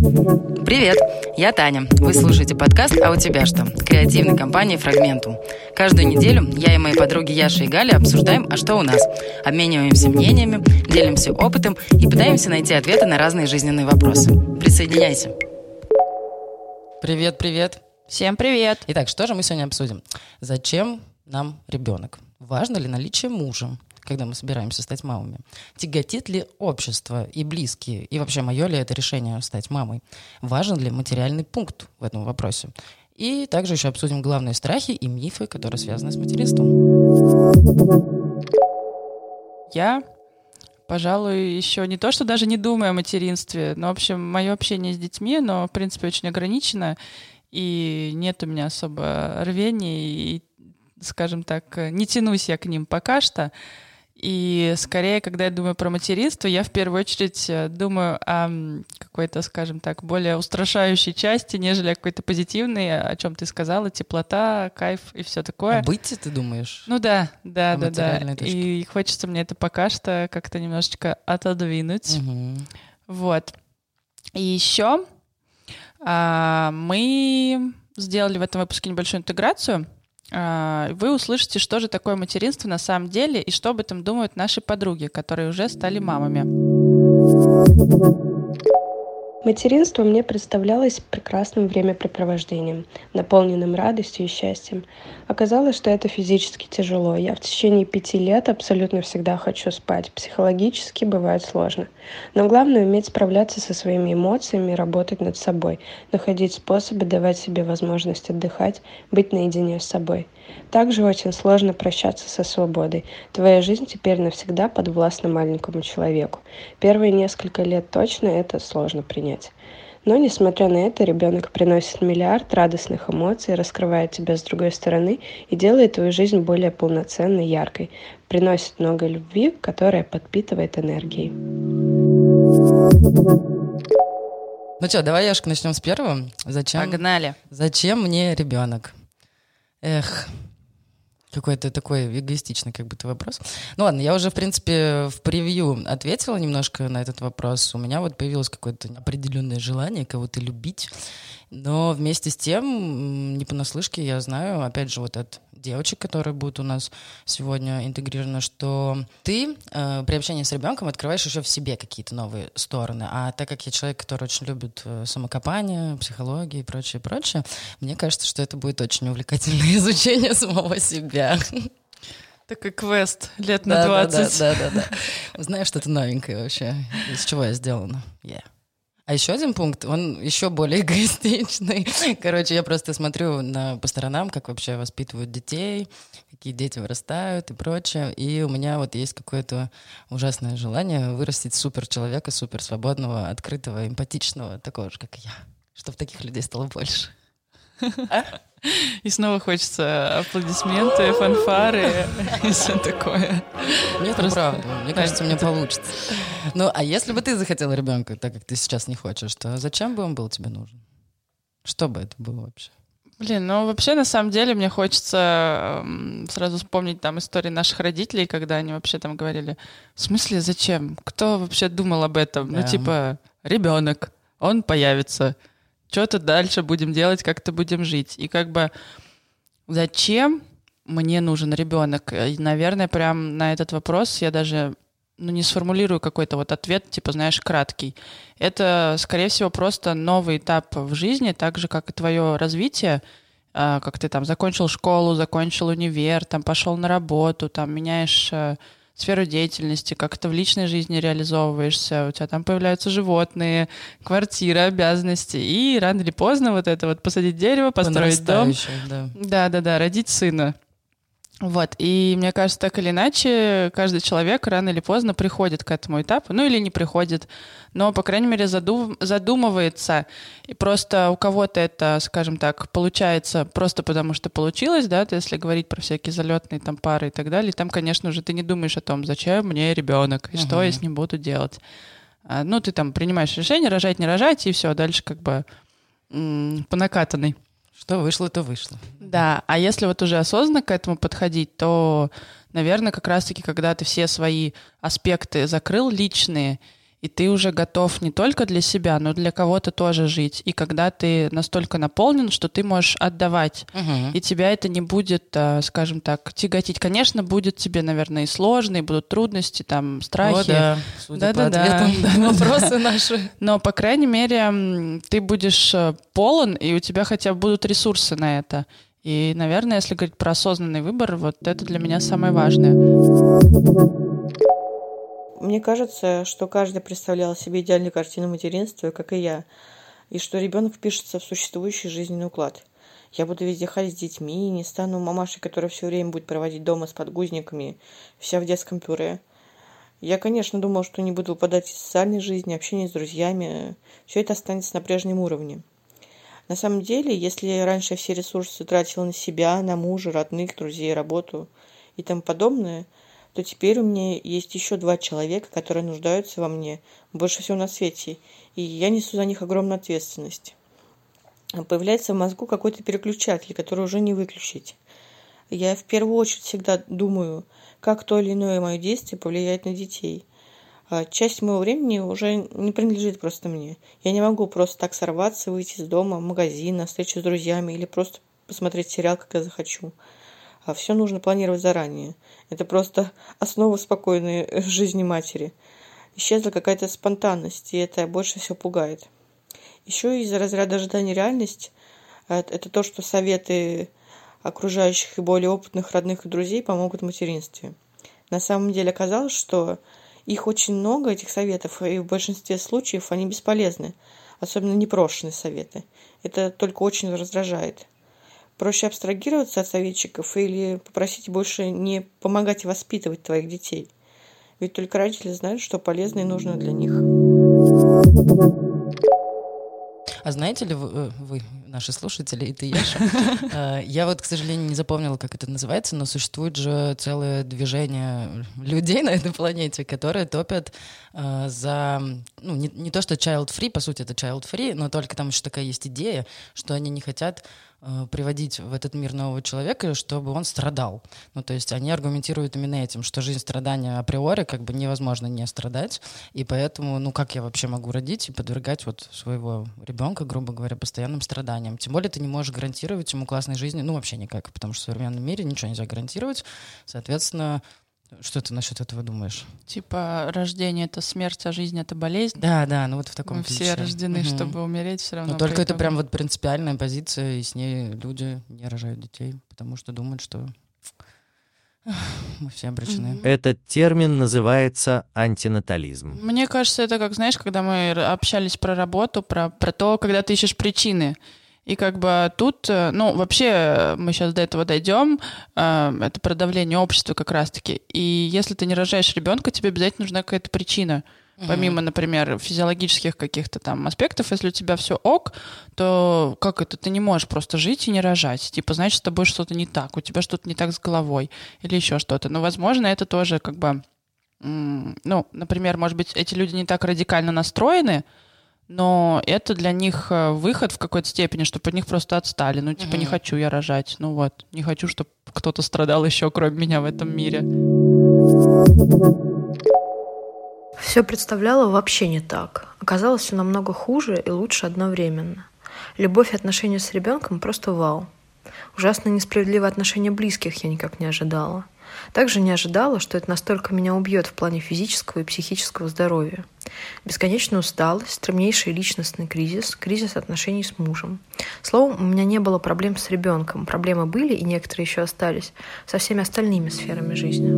Привет, я Таня. Вы слушаете подкаст «А у тебя что?» креативной компании «Фрагментум». Каждую неделю я и мои подруги Яша и Галя обсуждаем «А что у нас?», обмениваемся мнениями, делимся опытом и пытаемся найти ответы на разные жизненные вопросы. Присоединяйся. Привет, привет. Всем привет. Итак, что же мы сегодня обсудим? Зачем нам ребенок? Важно ли наличие мужа? Когда мы собираемся стать мамами? Тяготит ли общество и близкие? И вообще, мое ли это решение стать мамой? Важен ли материальный пункт в этом вопросе? И также еще обсудим главные страхи и мифы, которые связаны с материнством. Я, пожалуй, еще не то, что даже не думаю о материнстве, но, в общем, мое общение с детьми, но, в принципе, очень ограничено, и нет у меня особо рвения, и, скажем так, не тянусь я к ним пока что. И скорее, когда я думаю про материнство, я в первую очередь э, думаю о какой-то, скажем так, более устрашающей части, нежели о какой-то позитивной, о чем ты сказала, теплота, кайф и все такое. А быть ты думаешь? Ну да, да, да, да. И хочется мне это пока что как-то немножечко отодвинуть. Угу. Вот. И еще а, мы сделали в этом выпуске небольшую интеграцию — а, вы услышите, что же такое материнство на самом деле и что об этом думают наши подруги, которые уже стали мамами. Материнство мне представлялось прекрасным времяпрепровождением, наполненным радостью и счастьем. Оказалось, что это физически тяжело. Я в течение пяти лет абсолютно всегда хочу спать. Психологически бывает сложно. Но главное уметь справляться со своими эмоциями работать над собой, находить способы давать себе возможность отдыхать, быть наедине с собой. Также очень сложно прощаться со свободой. Твоя жизнь теперь навсегда подвластна маленькому человеку. Первые несколько лет точно это сложно принять. Но, несмотря на это, ребенок приносит миллиард радостных эмоций, раскрывает тебя с другой стороны и делает твою жизнь более полноценной, яркой. Приносит много любви, которая подпитывает энергией. Ну что, давай, Яшка, начнем с первого. Зачем? Погнали. Зачем мне ребенок? Эх, какой-то такой эгоистичный как будто вопрос. Ну ладно, я уже, в принципе, в превью ответила немножко на этот вопрос. У меня вот появилось какое-то определенное желание кого-то любить. Но вместе с тем, не понаслышке, я знаю, опять же, вот от девочек, которые будут у нас сегодня интегрированы, что ты э, при общении с ребенком открываешь еще в себе какие-то новые стороны. А так как я человек, который очень любит э, самокопание, психологию и прочее, прочее, мне кажется, что это будет очень увлекательное изучение самого себя. Такой квест лет на 20. Да, да, да, да. Знаешь, что-то новенькое вообще. Из чего я сделана. Yeah. А еще один пункт, он еще более эгоистичный. Короче, я просто смотрю на, по сторонам, как вообще воспитывают детей, какие дети вырастают и прочее. И у меня вот есть какое-то ужасное желание вырастить супер человека, супер свободного, открытого, эмпатичного, такого же, как я. Чтобы таких людей стало больше. И снова хочется аплодисменты, фанфары и все такое. Нет, Просто... правда. Мне кажется, мне получится. Ну, а если бы ты захотела ребенка, так как ты сейчас не хочешь, то зачем бы он был тебе нужен? Что бы это было вообще? Блин, ну вообще на самом деле мне хочется э, сразу вспомнить там истории наших родителей, когда они вообще там говорили, в смысле зачем? Кто вообще думал об этом? Ну, да. Ну типа ребенок, он появится, что-то дальше будем делать, как-то будем жить. И как бы зачем мне нужен ребенок? И, наверное, прям на этот вопрос я даже ну, не сформулирую какой-то вот ответ, типа, знаешь, краткий. Это, скорее всего, просто новый этап в жизни, так же, как и твое развитие, а, как ты там закончил школу, закончил универ, там пошел на работу, там меняешь э, сферу деятельности, как то в личной жизни реализовываешься, у тебя там появляются животные, квартира, обязанности, и рано или поздно вот это вот посадить дерево, построить дом. Да. да, да, да, родить сына. Вот, и мне кажется, так или иначе, каждый человек рано или поздно приходит к этому этапу, ну или не приходит, но, по крайней мере, задум, задумывается. И просто у кого-то это, скажем так, получается просто потому, что получилось, да, то если говорить про всякие залетные там пары и так далее, там, конечно же, ты не думаешь о том, зачем мне ребенок, и uh-huh. что я с ним буду делать. А, ну, ты там принимаешь решение, рожать, не рожать, и все, дальше как бы м- по накатанной. Что вышло, то вышло. Да, а если вот уже осознанно к этому подходить, то, наверное, как раз-таки, когда ты все свои аспекты закрыл личные, и ты уже готов не только для себя, но для кого-то тоже жить. И когда ты настолько наполнен, что ты можешь отдавать, угу. и тебя это не будет, а, скажем так, тяготить. Конечно, будет тебе, наверное, и сложно, и будут трудности, там, страхи. О, да, да, да, да. да, вопросы наши. Но, по крайней мере, ты будешь э, полон, и у тебя хотя бы будут ресурсы на это. И, наверное, если говорить про осознанный выбор, вот это для меня самое важное. Мне кажется, что каждый представлял себе идеальную картину материнства, как и я, и что ребенок впишется в существующий жизненный уклад. Я буду везде ходить с детьми, не стану мамашей, которая все время будет проводить дома с подгузниками, вся в детском пюре. Я, конечно, думал, что не буду выпадать из социальной жизни, общения с друзьями. Все это останется на прежнем уровне. На самом деле, если раньше все ресурсы тратила на себя, на мужа, родных, друзей, работу и тому подобное – то теперь у меня есть еще два человека, которые нуждаются во мне больше всего на свете, и я несу за них огромную ответственность. Появляется в мозгу какой-то переключатель, который уже не выключить. Я в первую очередь всегда думаю, как то или иное мое действие повлияет на детей. А часть моего времени уже не принадлежит просто мне. Я не могу просто так сорваться, выйти из дома, в магазин, на встречу с друзьями или просто посмотреть сериал, когда захочу а все нужно планировать заранее. Это просто основа спокойной э, жизни матери. Исчезла какая-то спонтанность, и это больше всего пугает. Еще из-за разряда ожидания реальность э, это то, что советы окружающих и более опытных родных и друзей помогут в материнстве. На самом деле оказалось, что их очень много, этих советов, и в большинстве случаев они бесполезны, особенно непрошенные советы. Это только очень раздражает. Проще абстрагироваться от советчиков или попросить больше не помогать воспитывать твоих детей. Ведь только родители знают, что полезно и нужно для них. А знаете ли вы, э, вы наши слушатели, и ты, Яша, э, я вот, к сожалению, не запомнила, как это называется, но существует же целое движение людей на этой планете, которые топят э, за, ну, не, не то, что child-free, по сути, это child-free, но только там еще такая есть идея, что они не хотят приводить в этот мир нового человека, чтобы он страдал. Ну, то есть они аргументируют именно этим, что жизнь страдания априори как бы невозможно не страдать, и поэтому, ну, как я вообще могу родить и подвергать вот своего ребенка, грубо говоря, постоянным страданиям? Тем более ты не можешь гарантировать ему классной жизни, ну, вообще никак, потому что в современном мире ничего нельзя гарантировать, соответственно, что ты насчет этого думаешь? Типа рождение это смерть, а жизнь это болезнь. Да, да, ну вот в таком Мы ключе. все рождены, угу. чтобы умереть все равно. Но только это прям вот принципиальная позиция, и с ней люди не рожают детей, потому что думают, что мы все обречены. Этот термин называется антинатализм. Мне кажется, это как, знаешь, когда мы общались про работу, про, про то, когда ты ищешь причины. И как бы тут, э, ну, вообще э, мы сейчас до этого дойдем, э, это про давление общества как раз-таки. И если ты не рожаешь ребенка, тебе обязательно нужна какая-то причина. Помимо, например, физиологических каких-то там аспектов, если у тебя все ок, то как это? Ты не можешь просто жить и не рожать. Типа, значит, с тобой что-то не так, у тебя что-то не так с головой или еще что-то. Но, возможно, это тоже как бы, ну, например, может быть, эти люди не так радикально настроены, но это для них э, выход в какой-то степени, чтобы от них просто отстали. Ну, типа, угу. не хочу я рожать. Ну вот, не хочу, чтобы кто-то страдал еще, кроме меня в этом мире. Все представляло вообще не так. Оказалось все намного хуже и лучше одновременно. Любовь и отношения с ребенком просто вау. Ужасно несправедливое отношение близких я никак не ожидала. Также не ожидала, что это настолько меня убьет в плане физического и психического здоровья. Бесконечная усталость, стремнейший личностный кризис, кризис отношений с мужем. Словом, у меня не было проблем с ребенком. Проблемы были, и некоторые еще остались, со всеми остальными сферами жизни.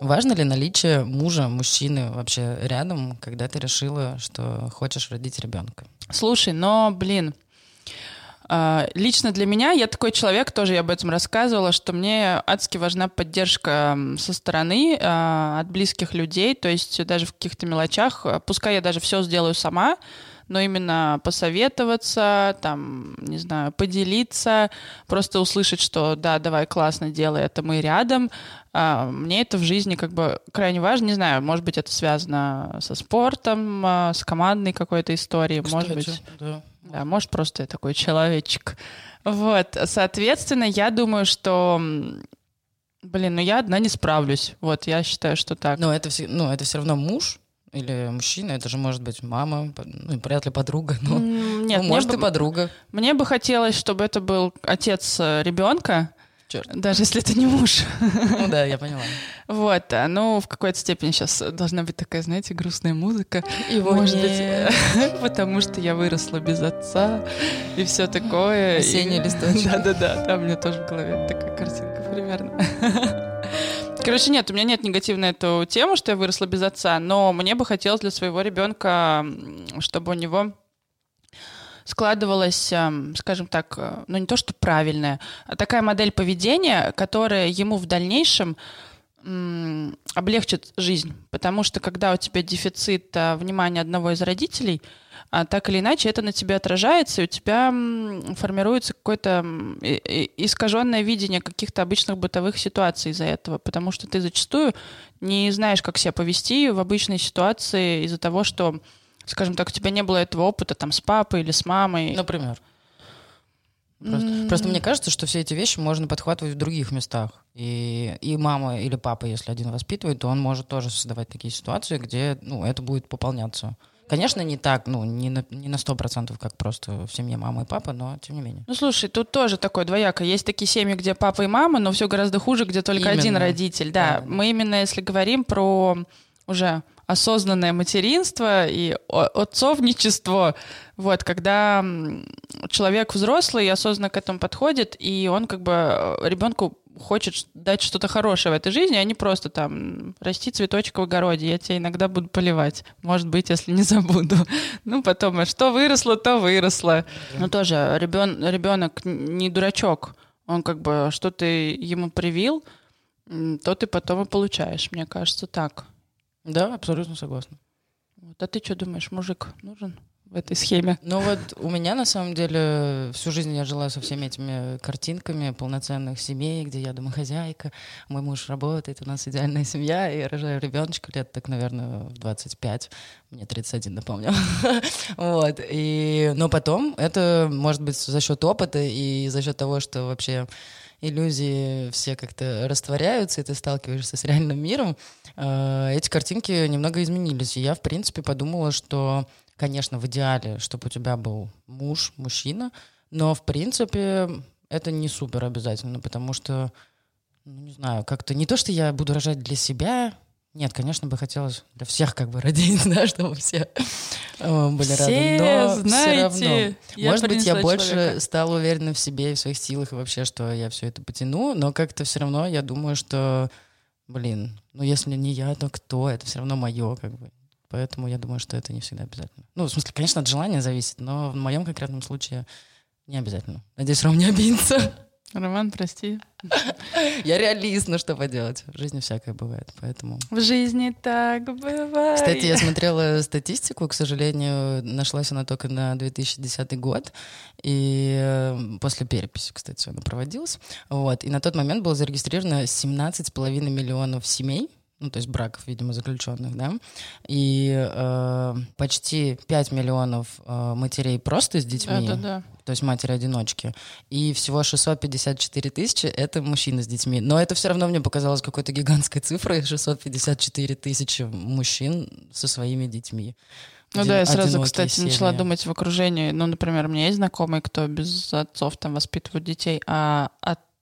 Важно ли наличие мужа, мужчины вообще рядом, когда ты решила, что хочешь родить ребенка? Слушай, но, блин, лично для меня, я такой человек, тоже я об этом рассказывала, что мне адски важна поддержка со стороны а, от близких людей, то есть даже в каких-то мелочах, а, пускай я даже все сделаю сама, но именно посоветоваться, там, не знаю, поделиться, просто услышать, что да, давай, классно, делай это, мы рядом. Мне это в жизни как бы крайне важно. Не знаю, может быть, это связано со спортом, с командной какой-то историей, Кстати, может быть... Да. Да, может, просто я такой человечек. Вот, соответственно, я думаю, что Блин, ну я одна не справлюсь. Вот, я считаю, что так. Но это все, ну, это все равно муж или мужчина, это же может быть мама, ну, вряд ли подруга, но Нет, ну, может бы- и подруга. Мне бы хотелось, чтобы это был отец э, ребенка, Черт. даже если это не муж. Ну да, я поняла. Вот, а, ну, в какой-то степени сейчас должна быть такая, знаете, грустная музыка. Его Может быть, нет. потому что я выросла без отца и все такое. И- Осенний листочек. Да-да-да, там у меня тоже в голове такая картинка примерно. Короче, нет, у меня нет негатива на эту тему, что я выросла без отца, но мне бы хотелось для своего ребенка, чтобы у него складывалась, эм, скажем так, э, ну не то что правильная, а такая модель поведения, которая ему в дальнейшем облегчит жизнь. Потому что когда у тебя дефицит а, внимания одного из родителей, а, так или иначе это на тебе отражается, и у тебя формируется какое-то искаженное видение каких-то обычных бытовых ситуаций из-за этого. Потому что ты зачастую не знаешь, как себя повести в обычной ситуации из-за того, что скажем так, у тебя не было этого опыта там с папой или с мамой. Например. Просто, просто мне кажется, что все эти вещи можно подхватывать в других местах. И, и мама или папа, если один воспитывает, то он может тоже создавать такие ситуации, где ну, это будет пополняться. Конечно, не так, ну, не на, не на 100%, как просто в семье мама и папа, но тем не менее. Ну, слушай, тут тоже такое двояко. Есть такие семьи, где папа и мама, но все гораздо хуже, где только Именно. один родитель. Да, да. мы именно, если говорим про уже осознанное материнство и отцовничество, вот, когда человек взрослый осознанно к этому подходит, и он как бы э, ребенку хочет дать что-то хорошее в этой жизни, а не просто там расти цветочек в огороде, я тебя иногда буду поливать, может быть, если не забуду. Ну, потом, а что выросло, то выросло. Ну, тоже ребен, ребенок не дурачок, он как бы, что ты ему привил, то ты потом и получаешь, мне кажется, так. Да, абсолютно согласна. Вот. А ты что думаешь, мужик нужен в этой схеме? Ну вот у меня на самом деле всю жизнь я жила со всеми этими картинками полноценных семей, где я домохозяйка, мой муж работает, у нас идеальная семья, и я рожаю ребеночка лет так, наверное, в 25, мне 31, напомню. Вот, и... Но потом это может быть за счет опыта и за счет того, что вообще иллюзии все как-то растворяются, и ты сталкиваешься с реальным миром, э, эти картинки немного изменились. И я, в принципе, подумала, что, конечно, в идеале, чтобы у тебя был муж, мужчина, но, в принципе, это не супер обязательно, потому что, ну, не знаю, как-то не то, что я буду рожать для себя, нет, конечно, бы хотелось для всех как бы родить, да, чтобы все э, были Все рады, но знаете, все равно. Может быть, я больше человека. стала уверена в себе и в своих силах, и вообще, что я все это потяну, но как-то все равно я думаю, что, блин, ну если не я, то кто? Это все равно мое, как бы. Поэтому я думаю, что это не всегда обязательно. Ну, в смысле, конечно, от желания зависит, но в моем конкретном случае не обязательно. Надеюсь, Ром не обидится. Роман, прости. Я реалист, ну что поделать. В жизни всякое бывает, поэтому... В жизни так бывает. Кстати, я смотрела статистику, к сожалению, нашлась она только на 2010 год, и э, после переписи, кстати, она проводилась. Вот, и на тот момент было зарегистрировано 17,5 миллионов семей, ну, то есть браков, видимо, заключенных, да, и э, почти 5 миллионов э, матерей просто с детьми, Да-да-да. то есть матери-одиночки, и всего 654 тысячи — это мужчины с детьми. Но это все равно мне показалось какой-то гигантской цифрой, 654 тысячи мужчин со своими детьми. Ну да, я сразу, кстати, начала семьи. думать в окружении. Ну, например, у меня есть знакомые, кто без отцов там воспитывают детей, а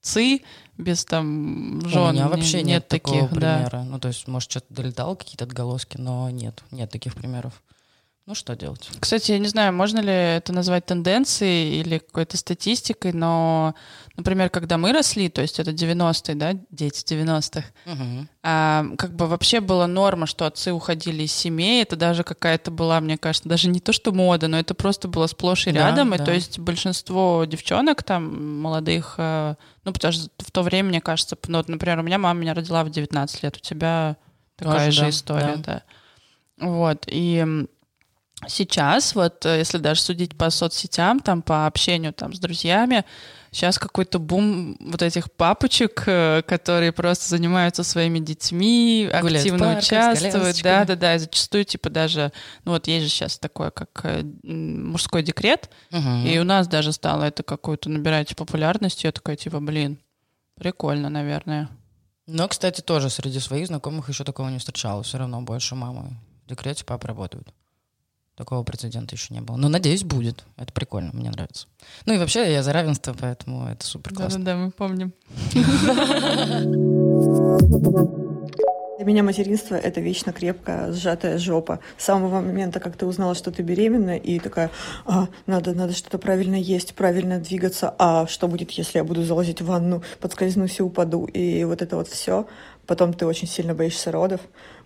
отцы без там жен У меня вообще нет, нет такого таких, да. примера. Ну, то есть, может, что-то долетало, какие-то отголоски, но нет, нет таких примеров. Ну, что делать? Кстати, я не знаю, можно ли это назвать тенденцией или какой-то статистикой, но, например, когда мы росли, то есть это 90-е, да, дети 90-х, Мгм. а, как бы вообще была норма, что отцы уходили из семей. Это даже какая-то была, мне кажется, даже не то, что мода, но это просто было сплошь и Да, рядом. И да. то есть большинство девчонок там, молодых, э, ну, потому что в то время, мне кажется, ну, вот, например, у меня мама меня родила в 19 лет, у тебя такая Тоже, же да, история, да. да. Вот, и сейчас, вот, э, если даже судить по соцсетям, там, по общению там с друзьями, Сейчас какой-то бум вот этих папочек, э, которые просто занимаются своими детьми, Гуляют активно парках с участвуют. Да, да, да. И зачастую, типа, даже, ну вот есть же сейчас такое, как э, мужской декрет, Мгм. и у нас даже стало это какую-то набирать популярность. Я такая, типа, блин, прикольно, наверное. Но, кстати, тоже среди своих знакомых еще такого не встречала. Все равно больше мамы в декрете, папа работают. Такого прецедента еще не было. Но, надеюсь, будет. Это прикольно, мне нравится. Ну и вообще я за равенство, поэтому это супер классно. Да-да-да, мы помним. Для меня материнство — это вечно крепкая, сжатая жопа. С самого момента, как ты узнала, что ты беременна, и такая, а, надо, надо что-то правильно есть, правильно двигаться, а что будет, если я буду залазить в ванну, подскользнусь и упаду, и вот это вот все. Потом ты очень сильно боишься родов,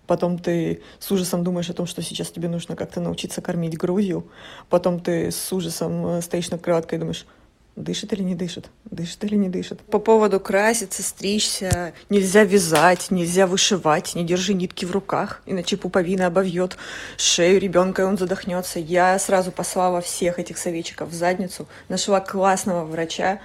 потом ты с ужасом думаешь о том, что сейчас тебе нужно как-то научиться кормить грудью, потом ты с ужасом э, стоишь над кроваткой и думаешь, Дышит или не дышит? Дышит или не дышит? По поводу краситься, стричься, нельзя вязать, нельзя вышивать, не держи нитки в руках, иначе пуповина обовьет шею ребенка, и он задохнется. Я сразу послала всех этих советчиков в задницу, нашла классного врача,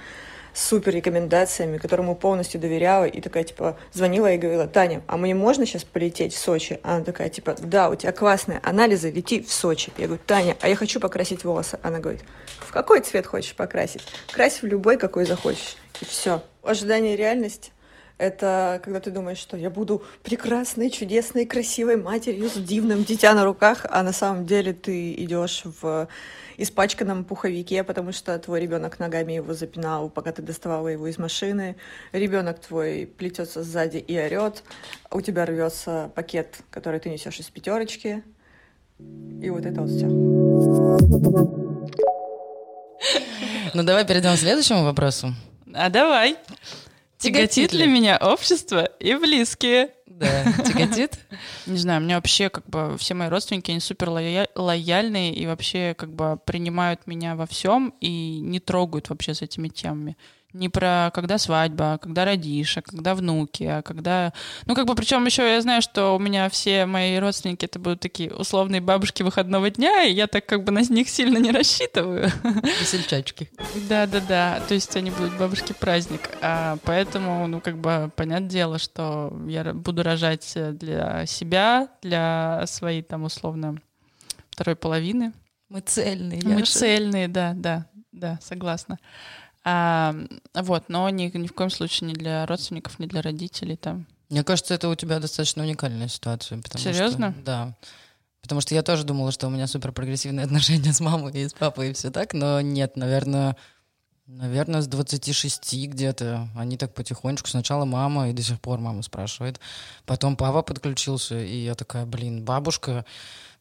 супер рекомендациями, которому полностью доверяла, и такая, типа, звонила и говорила, Таня, а мне можно сейчас полететь в Сочи? Она такая, типа, да, у тебя классные анализы, лети в Сочи. Я говорю, Таня, а я хочу покрасить волосы. Она говорит, в какой цвет хочешь покрасить? Крась в любой, какой захочешь. И все. Ожидание реальность это когда ты думаешь, что я буду прекрасной, чудесной, красивой матерью с дивным дитя на руках, а на самом деле ты идешь в испачканном пуховике, потому что твой ребенок ногами его запинал, пока ты доставала его из машины. Ребенок твой плетется сзади и орет. У тебя рвется пакет, который ты несешь из пятерочки. И вот это вот все. Ну давай перейдем к следующему вопросу. А давай. Тяготит ли меня общество и близкие? Да, тяготит? Не знаю, мне вообще как бы все мои родственники, они супер лояльные и вообще как бы принимают меня во всем и не трогают вообще с этими темами не про когда свадьба, а когда родишь, а когда внуки, а когда... Ну, как бы, причем еще я знаю, что у меня все мои родственники это будут такие условные бабушки выходного дня, и я так как бы на них сильно не рассчитываю. Весельчачки. Да-да-да, то есть они будут бабушки праздник. А поэтому, ну, как бы, понятное дело, что я буду рожать для себя, для своей там условно второй половины. Мы цельные. Мы цельные, да, да, да, согласна. А, вот, но ни, ни в коем случае не для родственников, не для родителей там. Мне кажется, это у тебя достаточно уникальная ситуация. Потому Серьезно? Что, да. Потому что я тоже думала, что у меня супер прогрессивные отношения с мамой и с папой и все так, но нет, наверное, наверное, с 26 где-то. Они так потихонечку. Сначала мама, и до сих пор мама спрашивает. Потом папа подключился, и я такая, блин, бабушка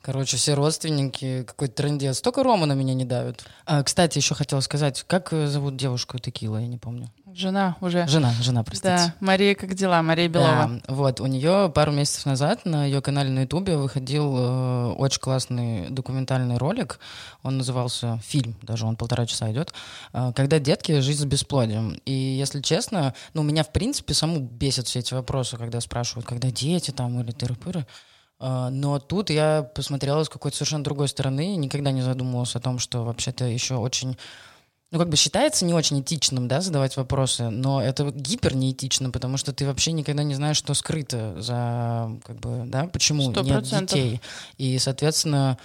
Короче, все родственники, какой-то трендец. Только Рома на меня не давит. А, кстати, еще хотела сказать, как зовут девушку Текила, я не помню. Жена уже. Жена, жена, простите. Да, Мария, как дела? Мария Белова. Да, вот, у нее пару месяцев назад на ее канале на Ютубе выходил э, очень классный документальный ролик. Он назывался «Фильм», даже он полтора часа идет, э, «Когда детки. Жизнь с бесплодием». И, если честно, ну, меня, в принципе, саму бесят все эти вопросы, когда спрашивают, когда дети там или тыры-пыры. Но тут я посмотрела с какой-то совершенно другой стороны и никогда не задумывалась о том, что вообще-то еще очень ну, как бы считается не очень этичным, да, задавать вопросы, но это гипер неэтично, потому что ты вообще никогда не знаешь, что скрыто за, как бы, да, почему 100%. нет детей. И, соответственно,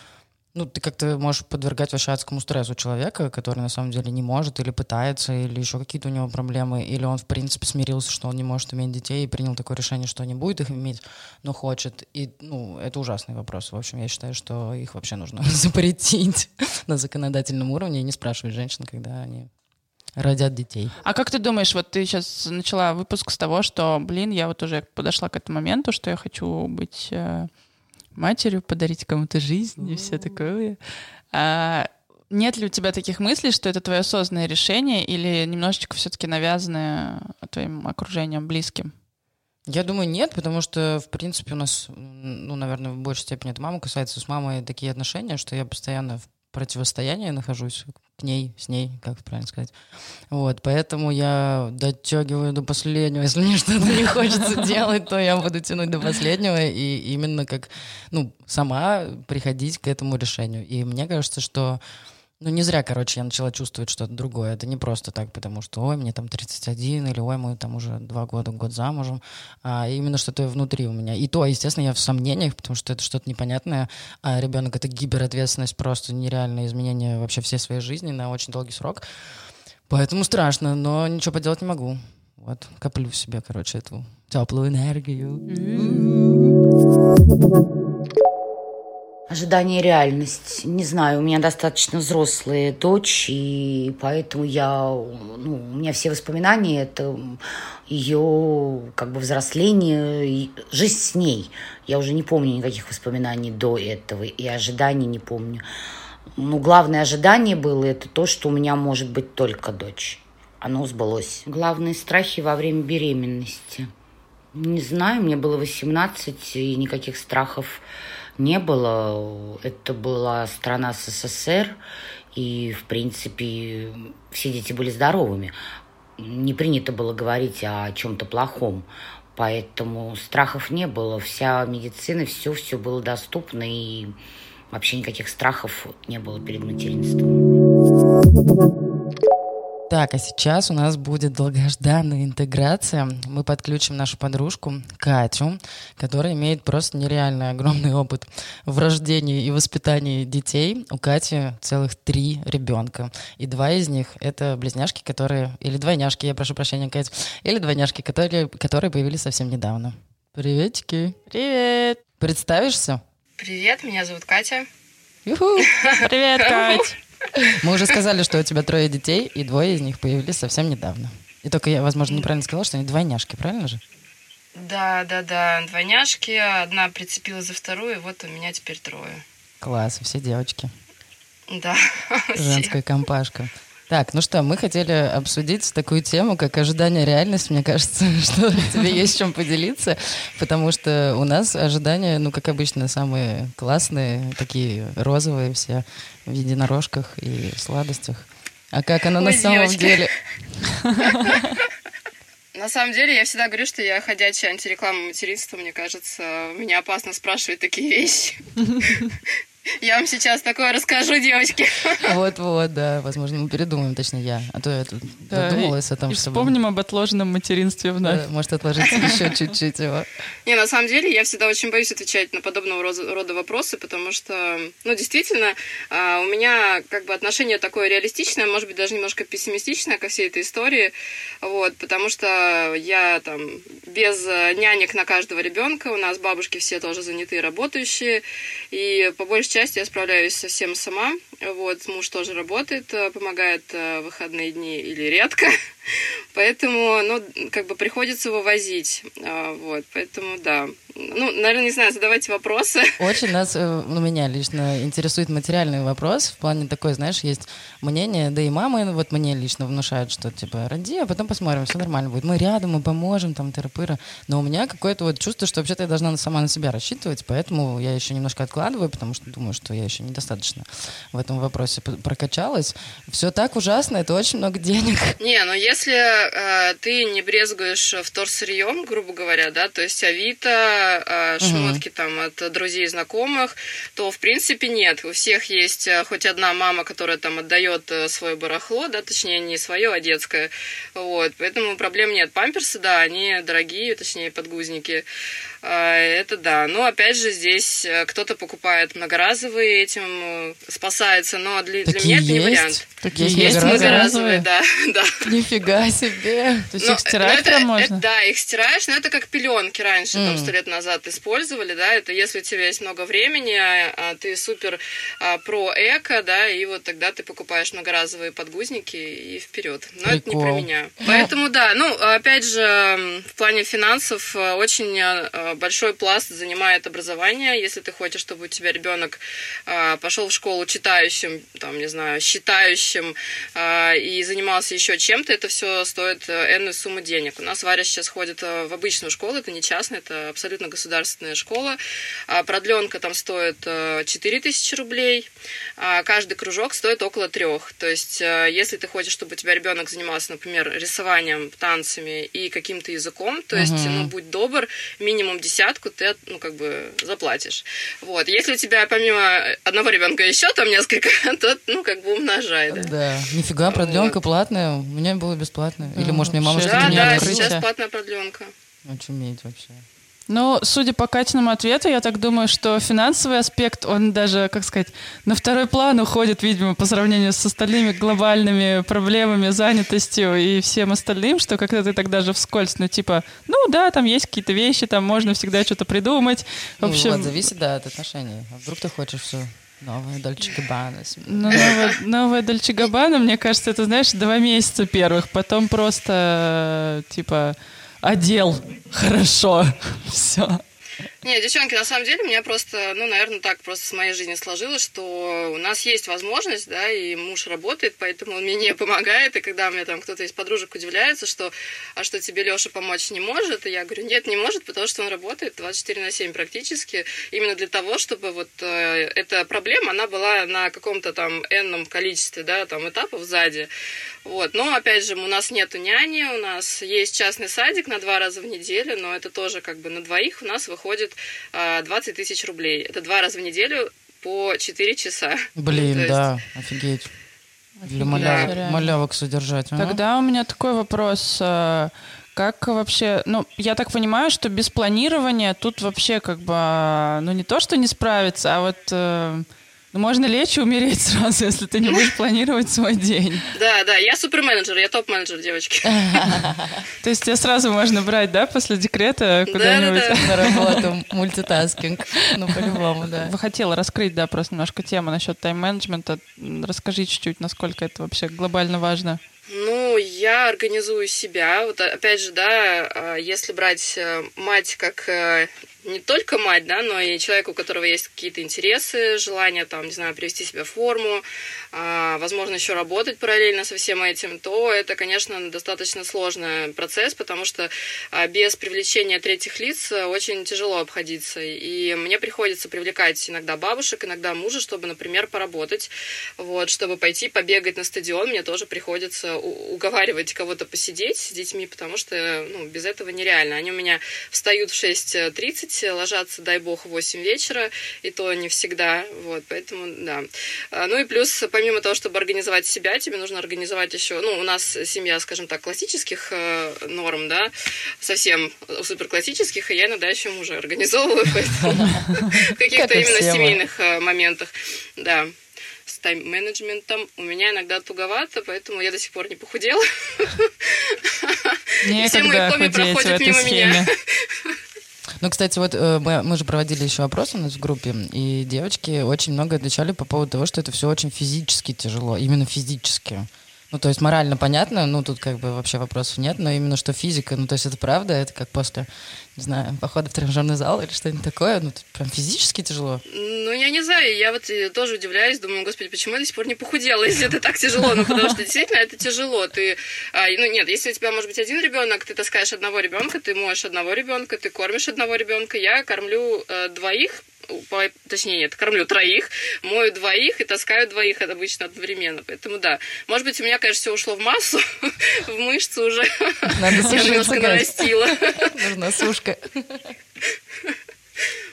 ну, ты как-то можешь подвергать вообще адскому стрессу человека, который на самом деле не может или пытается, или еще какие-то у него проблемы, или он, в принципе, смирился, что он не может иметь детей и принял такое решение, что не будет их иметь, но хочет. И, ну, это ужасный вопрос. В общем, я считаю, что их вообще нужно запретить на законодательном уровне и не спрашивать женщин, когда они родят детей. А как ты думаешь, вот ты сейчас начала выпуск с того, что, блин, я вот уже подошла к этому моменту, что я хочу быть э, матерью, подарить кому-то жизнь и все такое. А, нет ли у тебя таких мыслей, что это твое осознанное решение или немножечко все-таки навязанное твоим окружением, близким? Я думаю, нет, потому что, в принципе, у нас, ну, наверное, в большей степени это мама касается. С мамой такие отношения, что я постоянно противостоянии нахожусь к ней, с ней, как правильно сказать. Вот, поэтому я дотягиваю до последнего. Если мне что-то не хочется делать, то я буду тянуть до последнего и именно как, ну, сама приходить к этому решению. И мне кажется, что ну, не зря, короче, я начала чувствовать что-то другое. Это не просто так, потому что, ой, мне там 31, или ой, мы там уже два года, год замужем. А именно что-то внутри у меня. И то, естественно, я в сомнениях, потому что это что-то непонятное. А ребенок — это гиперответственность, просто нереальное изменение вообще всей своей жизни на очень долгий срок. Поэтому страшно, но ничего поделать не могу. Вот, коплю в себе, короче, эту теплую энергию. Ожидание и реальность. Не знаю, у меня достаточно взрослая дочь, и поэтому я, ну, у меня все воспоминания это ее как бы взросление, жизнь с ней. Я уже не помню никаких воспоминаний до этого, и ожиданий не помню. Ну, главное ожидание было это то, что у меня может быть только дочь. Оно сбылось. Главные страхи во время беременности. Не знаю, мне было 18, и никаких страхов не было. Это была страна СССР, и, в принципе, все дети были здоровыми. Не принято было говорить о чем-то плохом. Поэтому страхов не было. Вся медицина, все-все было доступно, и вообще никаких страхов не было перед материнством. Так, а сейчас у нас будет долгожданная интеграция. Мы подключим нашу подружку Катю, которая имеет просто нереальный огромный опыт в рождении и воспитании детей. У Кати целых три ребенка. И два из них — это близняшки, которые... Или двойняшки, я прошу прощения, Катя. Или двойняшки, которые, которые появились совсем недавно. Приветики. Привет. Представишься? Привет, меня зовут Катя. Юху. Привет, Кать. Мы уже сказали, что у тебя трое детей, и двое из них появились совсем недавно. И только я, возможно, неправильно сказала, что они двойняшки, правильно же? Да, да, да, двойняшки. Одна прицепила за вторую, и вот у меня теперь трое. Класс, все девочки. Да. Женская компашка. Так, ну что, мы хотели обсудить такую тему, как ожидание реальность. Мне кажется, что тебе есть чем поделиться, потому что у нас ожидания, ну, как обычно, самые классные, такие розовые все, в единорожках и сладостях. А как оно Ой, на самом девочки. деле? На самом деле, я всегда говорю, что я ходячая антиреклама материнства, мне кажется. Меня опасно спрашивать такие вещи. Я вам сейчас такое расскажу, девочки. Вот-вот, да. Возможно, мы передумаем, точно я. А то я тут да, задумалась о том, и чтобы... вспомним об отложенном материнстве вновь. Да, может, отложить еще чуть-чуть его. Не, на самом деле, я всегда очень боюсь отвечать на подобного рода вопросы, потому что, ну, действительно, а, у меня как бы отношение такое реалистичное, может быть, даже немножко пессимистичное ко всей этой истории, вот, потому что я там без нянек на каждого ребенка, у нас бабушки все тоже занятые, работающие, и по большей части я справляюсь совсем сама. Вот, муж тоже работает, э, помогает э, в выходные дни или редко. Поэтому, ну, как бы приходится вывозить. А, вот, поэтому, да. Ну, наверное, не знаю, задавайте вопросы. Очень нас, э, ну, меня лично интересует материальный вопрос. В плане такой, знаешь, есть мнение, да и мамы вот мне лично внушают, что, типа, роди, а потом посмотрим, все нормально будет. Мы рядом, мы поможем, там, тыры-пыры. Но у меня какое-то вот чувство, что вообще-то я должна сама на себя рассчитывать, поэтому я еще немножко откладываю, потому что думаю, что я еще недостаточно в этом вопросе прокачалась. Все так ужасно, это очень много денег. Не, ну если э, ты не брезгуешь вторсырьем, грубо говоря, да, то есть Авито, э, шмотки угу. там от друзей и знакомых, то в принципе нет. У всех есть э, хоть одна мама, которая там отдает э, свое барахло, да, точнее не свое, а детское. Вот, поэтому проблем нет. Памперсы, да, они дорогие, точнее подгузники. А, это да. Но опять же, здесь э, кто-то покупает многоразовые, этим э, спасается, но для, для меня это не вариант. Такие есть, есть многоразовые, да, да. Нифига себе. То есть но, их стирать это, прям можно? Это, да, их стираешь, но это как пеленки раньше, mm. там, сто лет назад использовали, да, это если у тебя есть много времени, а, а ты супер а, про эко, да, и вот тогда ты покупаешь многоразовые подгузники и вперед. Но Прикол. это не про меня. Поэтому, да, ну, опять же, в плане финансов э, очень большой пласт занимает образование. Если ты хочешь, чтобы у тебя ребенок а, пошел в школу читающим, там, не знаю, считающим а, и занимался еще чем-то, это все стоит э, энную сумму денег. У нас Варя сейчас ходит э, в обычную школу, это не частная, это абсолютно государственная школа. А продленка там стоит 4 э, тысячи рублей, а каждый кружок стоит около трех. То есть, если ты хочешь, чтобы у тебя ребенок занимался, например, рисованием, танцами и каким-то языком, то есть, uh-huh. ну, будь добр, минимум десятку ты, ну, как бы заплатишь. Вот. Если у тебя помимо одного ребенка еще там несколько, то, ну, как бы умножай, да. Да. Нифига, продленка вот. платная. У меня было бесплатно. Или, может, мне мама что-то не Да, открытие. сейчас платная продленка. Очуметь вообще. Ну, судя по Катиному ответу, я так думаю, что финансовый аспект, он даже, как сказать, на второй план уходит, видимо, по сравнению с остальными глобальными проблемами, занятостью и всем остальным, что как-то ты так даже вскользь, ну, типа, ну да, там есть какие-то вещи, там можно всегда что-то придумать. В общем... Ну, вот, зависит, да, от отношений. А вдруг ты хочешь все Новая Дольче Габбана. Ну, новая, новая Дольче Габбана, мне кажется, это, знаешь, два месяца первых, потом просто, типа, одел. Хорошо, все. Не, девчонки, на самом деле, меня просто, ну, наверное, так просто с моей жизни сложилось, что у нас есть возможность, да, и муж работает, поэтому он мне не помогает, и когда у меня там кто-то из подружек удивляется, что, а что тебе Леша помочь не может, и я говорю, нет, не может, потому что он работает 24 на 7 практически, именно для того, чтобы вот э, эта проблема, она была на каком-то там энном количестве, да, там этапов сзади, вот, но, опять же, у нас нету няни, у нас есть частный садик на два раза в неделю, но это тоже как бы на двоих у нас выходит 20 а, тысяч рублей. Это два раза в неделю по 4 часа. Блин, есть... да, офигеть. Для малявок, да. малявок содержать. А? Тогда у меня такой вопрос. А, как вообще, ну, я так понимаю, что без планирования тут вообще как бы, ну, не то, что не справиться, а вот э, ну, можно лечь и умереть сразу, если ты не будешь планировать свой день. Да, да, я суперменеджер, я топ-менеджер, девочки. То есть тебя сразу можно брать, да, после декрета куда-нибудь на работу, мультитаскинг, ну, по-любому, да. Вы хотела раскрыть, да, просто немножко тему насчет тайм-менеджмента. Расскажи чуть-чуть, насколько это вообще глобально важно. Ну, я организую себя. Вот опять же, да, а, если брать э, мать как э, не только мать, да, но и человек, у которого есть какие-то интересы, желание, там, не знаю, привести себя в форму, возможно, еще работать параллельно со всем этим, то это, конечно, достаточно сложный процесс, потому что а, без привлечения третьих лиц очень тяжело обходиться. И мне приходится привлекать иногда бабушек, иногда мужа, чтобы, например, поработать, вот, чтобы пойти побегать на стадион, мне тоже приходится уговаривать кого-то посидеть с детьми, потому что, ну, без этого нереально. Они у меня встают в 6.30, 9, ложатся, дай бог, в 8 вечера, и то не всегда, вот, поэтому, да. А, ну и плюс, помимо того, чтобы организовать себя, тебе нужно организовать еще, ну, у нас семья, скажем так, классических э, норм, да, совсем супер классических, и я иногда еще мужа организовываю, поэтому в каких-то именно семейных э, моментах, да с тайм-менеджментом у меня иногда туговато, поэтому я до сих пор не похудела. Все мои хобби проходят мимо меня. Ну, кстати, вот э, мы, мы же проводили еще опрос у нас в группе, и девочки очень много отвечали по поводу того, что это все очень физически тяжело, именно физически. Ну, то есть морально понятно, ну, тут как бы вообще вопросов нет, но именно что физика, ну, то есть это правда, это как после, не знаю, похода в тренажерный зал или что-нибудь такое, ну, прям физически тяжело. Ну, я не знаю, я вот э, тоже удивляюсь, думаю, господи, почему я до сих пор не похудела, если это так тяжело, ну, потому что действительно это тяжело, ты, а, ну, нет, если у тебя может быть один ребенок, ты таскаешь одного ребенка, ты моешь одного ребенка, ты кормишь одного ребенка, я кормлю э, двоих, точнее нет, кормлю троих, мою двоих и таскаю двоих это обычно одновременно. Поэтому да. Может быть, у меня, конечно, все ушло в массу, в мышцы уже. Надо немножко нарастила. Нужна сушка.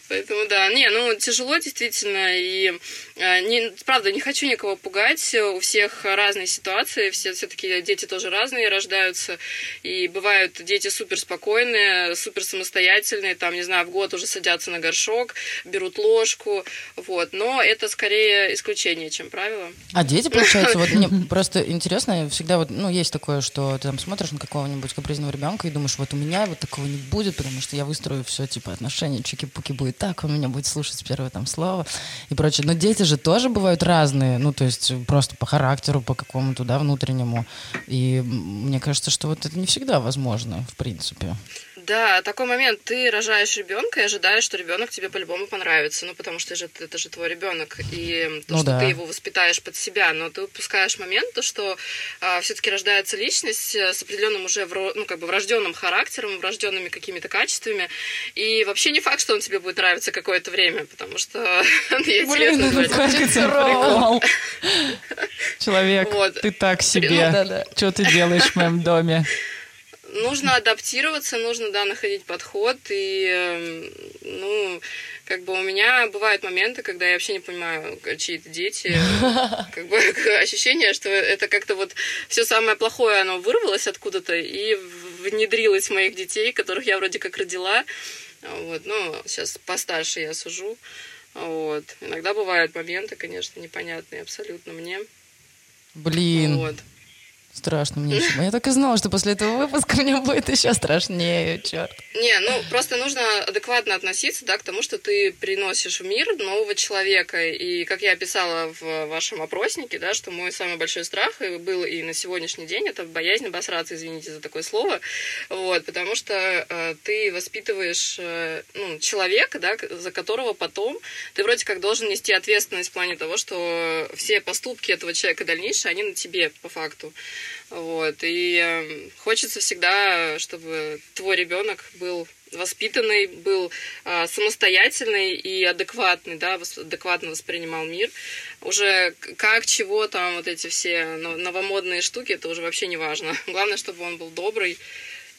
Поэтому да, не, ну тяжело действительно, и не, правда не хочу никого пугать, у всех разные ситуации, все все-таки дети тоже разные рождаются, и бывают дети супер спокойные, супер самостоятельные, там не знаю в год уже садятся на горшок, берут ложку, вот, но это скорее исключение, чем правило. А дети, получается, вот мне просто интересно, всегда вот, ну есть такое, что ты там смотришь на какого-нибудь капризного ребенка и думаешь, вот у меня вот такого не будет, потому что я выстрою все типа отношения чики-пуки будет так, он меня будет слушать с первого там слова и прочее. Но дети же тоже бывают разные, ну, то есть просто по характеру, по какому-то, да, внутреннему. И мне кажется, что вот это не всегда возможно, в принципе. Да, такой момент. Ты рожаешь ребенка и ожидаешь, что ребенок тебе по-любому понравится. Ну, потому что же, это же твой ребенок. И то, ну, что да. ты его воспитаешь под себя. Но ты упускаешь момент, то, что а, все-таки рождается личность э, с определенным уже ну, как бы врожденным характером, врожденными какими-то качествами. И вообще не факт, что он тебе будет нравиться какое-то время, потому что Блин, ну, прикол. Человек, ты так себе. Ну, что ты делаешь в моем доме? Нужно адаптироваться, нужно, да, находить подход. И, эм, ну, как бы у меня бывают моменты, когда я вообще не понимаю, чьи это дети. Как бы ощущение, что это как-то вот все самое плохое, оно вырвалось откуда-то и внедрилось в моих детей, которых я вроде как родила. Вот, ну, сейчас постарше я сужу. Вот. Иногда бывают моменты, конечно, непонятные абсолютно мне. Блин. Вот. Страшно мне. Я так и знала, что после этого выпуска мне будет еще страшнее, черт. Не, ну просто нужно адекватно относиться, да, к тому, что ты приносишь в мир нового человека. И как я писала в вашем опроснике, да, что мой самый большой страх был и на сегодняшний день это боязнь обосраться, извините за такое слово, вот, потому что э, ты воспитываешь э, ну, человека, да, за которого потом ты вроде как должен нести ответственность в плане того, что все поступки этого человека дальнейшие, они на тебе по факту. Вот. И э, хочется всегда, чтобы твой ребенок был воспитанный, был э, самостоятельный и адекватный, да, адекватно воспринимал мир. Уже как, чего там, вот эти все новомодные штуки, это уже вообще не важно. Главное, чтобы он был добрый,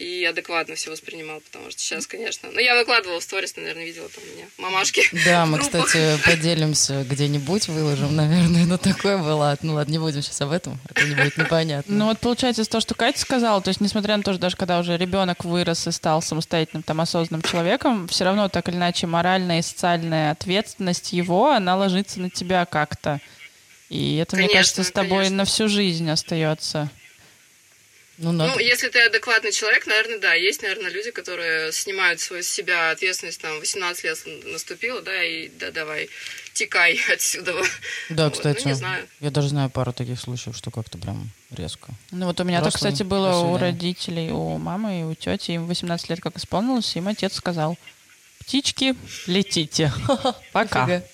и адекватно все воспринимал, потому что сейчас, конечно... Ну, я выкладывала в сторис, наверное, видела там у меня мамашки. Да, мы, кстати, поделимся где-нибудь, выложим, наверное, но такое было. Ну ладно, не будем сейчас об этом, это не будет непонятно. Ну вот получается, то, что Катя сказала, то есть несмотря на то, что даже когда уже ребенок вырос и стал самостоятельным, там, осознанным человеком, все равно так или иначе моральная и социальная ответственность его, она ложится на тебя как-то. И это, конечно, мне кажется, с тобой конечно. на всю жизнь остается. Ну, надо. ну, если ты адекватный человек, наверное, да. Есть, наверное, люди, которые снимают свою себя ответственность, там, 18 лет наступило, да, и да, давай, текай отсюда. Да, вот. кстати, ну, не знаю. я даже знаю пару таких случаев, что как-то прям резко. Ну, вот у меня так, кстати, было у родителей, у мамы и у тети, им 18 лет как исполнилось, им отец сказал – птички, летите. Пока.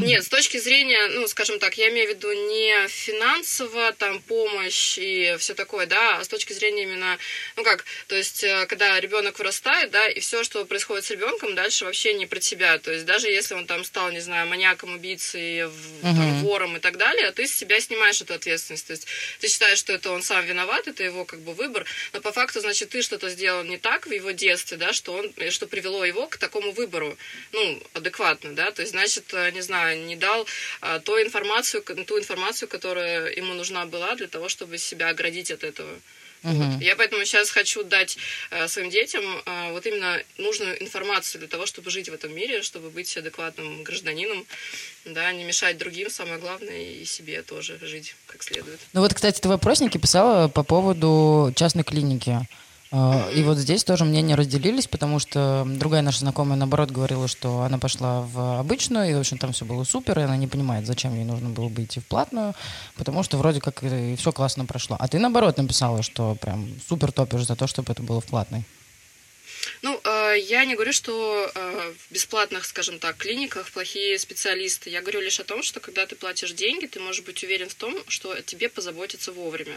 Нет, с точки зрения, ну, скажем так, я имею в виду не финансово, там, помощь и все такое, да, а с точки зрения именно, ну как, то есть, э, когда ребенок вырастает, да, и все, что происходит с ребенком, дальше вообще не про тебя. То есть, даже если он там стал, не знаю, маньяком, убийцей, там, вором и так далее, ты с себя снимаешь эту ответственность. То есть, ты считаешь, что это он сам виноват, это его как бы выбор, но по факту, значит, ты что-то сделал не так в его детстве, да, что он, что привело его к такому такому выбору, ну, адекватно, да, то есть, значит, э, не знаю, не дал а, ту информацию, ту информацию, которая ему нужна была для того, чтобы себя оградить от этого. Угу. Вот. Я поэтому сейчас хочу дать э, своим детям э, вот именно нужную информацию для того, чтобы жить в этом мире, чтобы быть адекватным гражданином, да, не мешать другим, самое главное, и себе тоже жить как следует. Ну вот, кстати, ты в вопроснике писала по поводу частной клиники. А, и вот здесь тоже мнения разделились, потому что другая наша знакомая, наоборот, говорила, что она пошла в обычную, и, в общем, там все было супер, и она не понимает, зачем ей нужно было бы идти в платную, потому что вроде как и все классно прошло. А ты, наоборот, написала, что прям супер топишь за то, чтобы это было в платной. Ну, э, я не говорю, что э, в бесплатных, скажем так, клиниках плохие специалисты. Я говорю лишь о том, что когда ты платишь деньги, ты можешь быть уверен в том, что тебе позаботятся вовремя.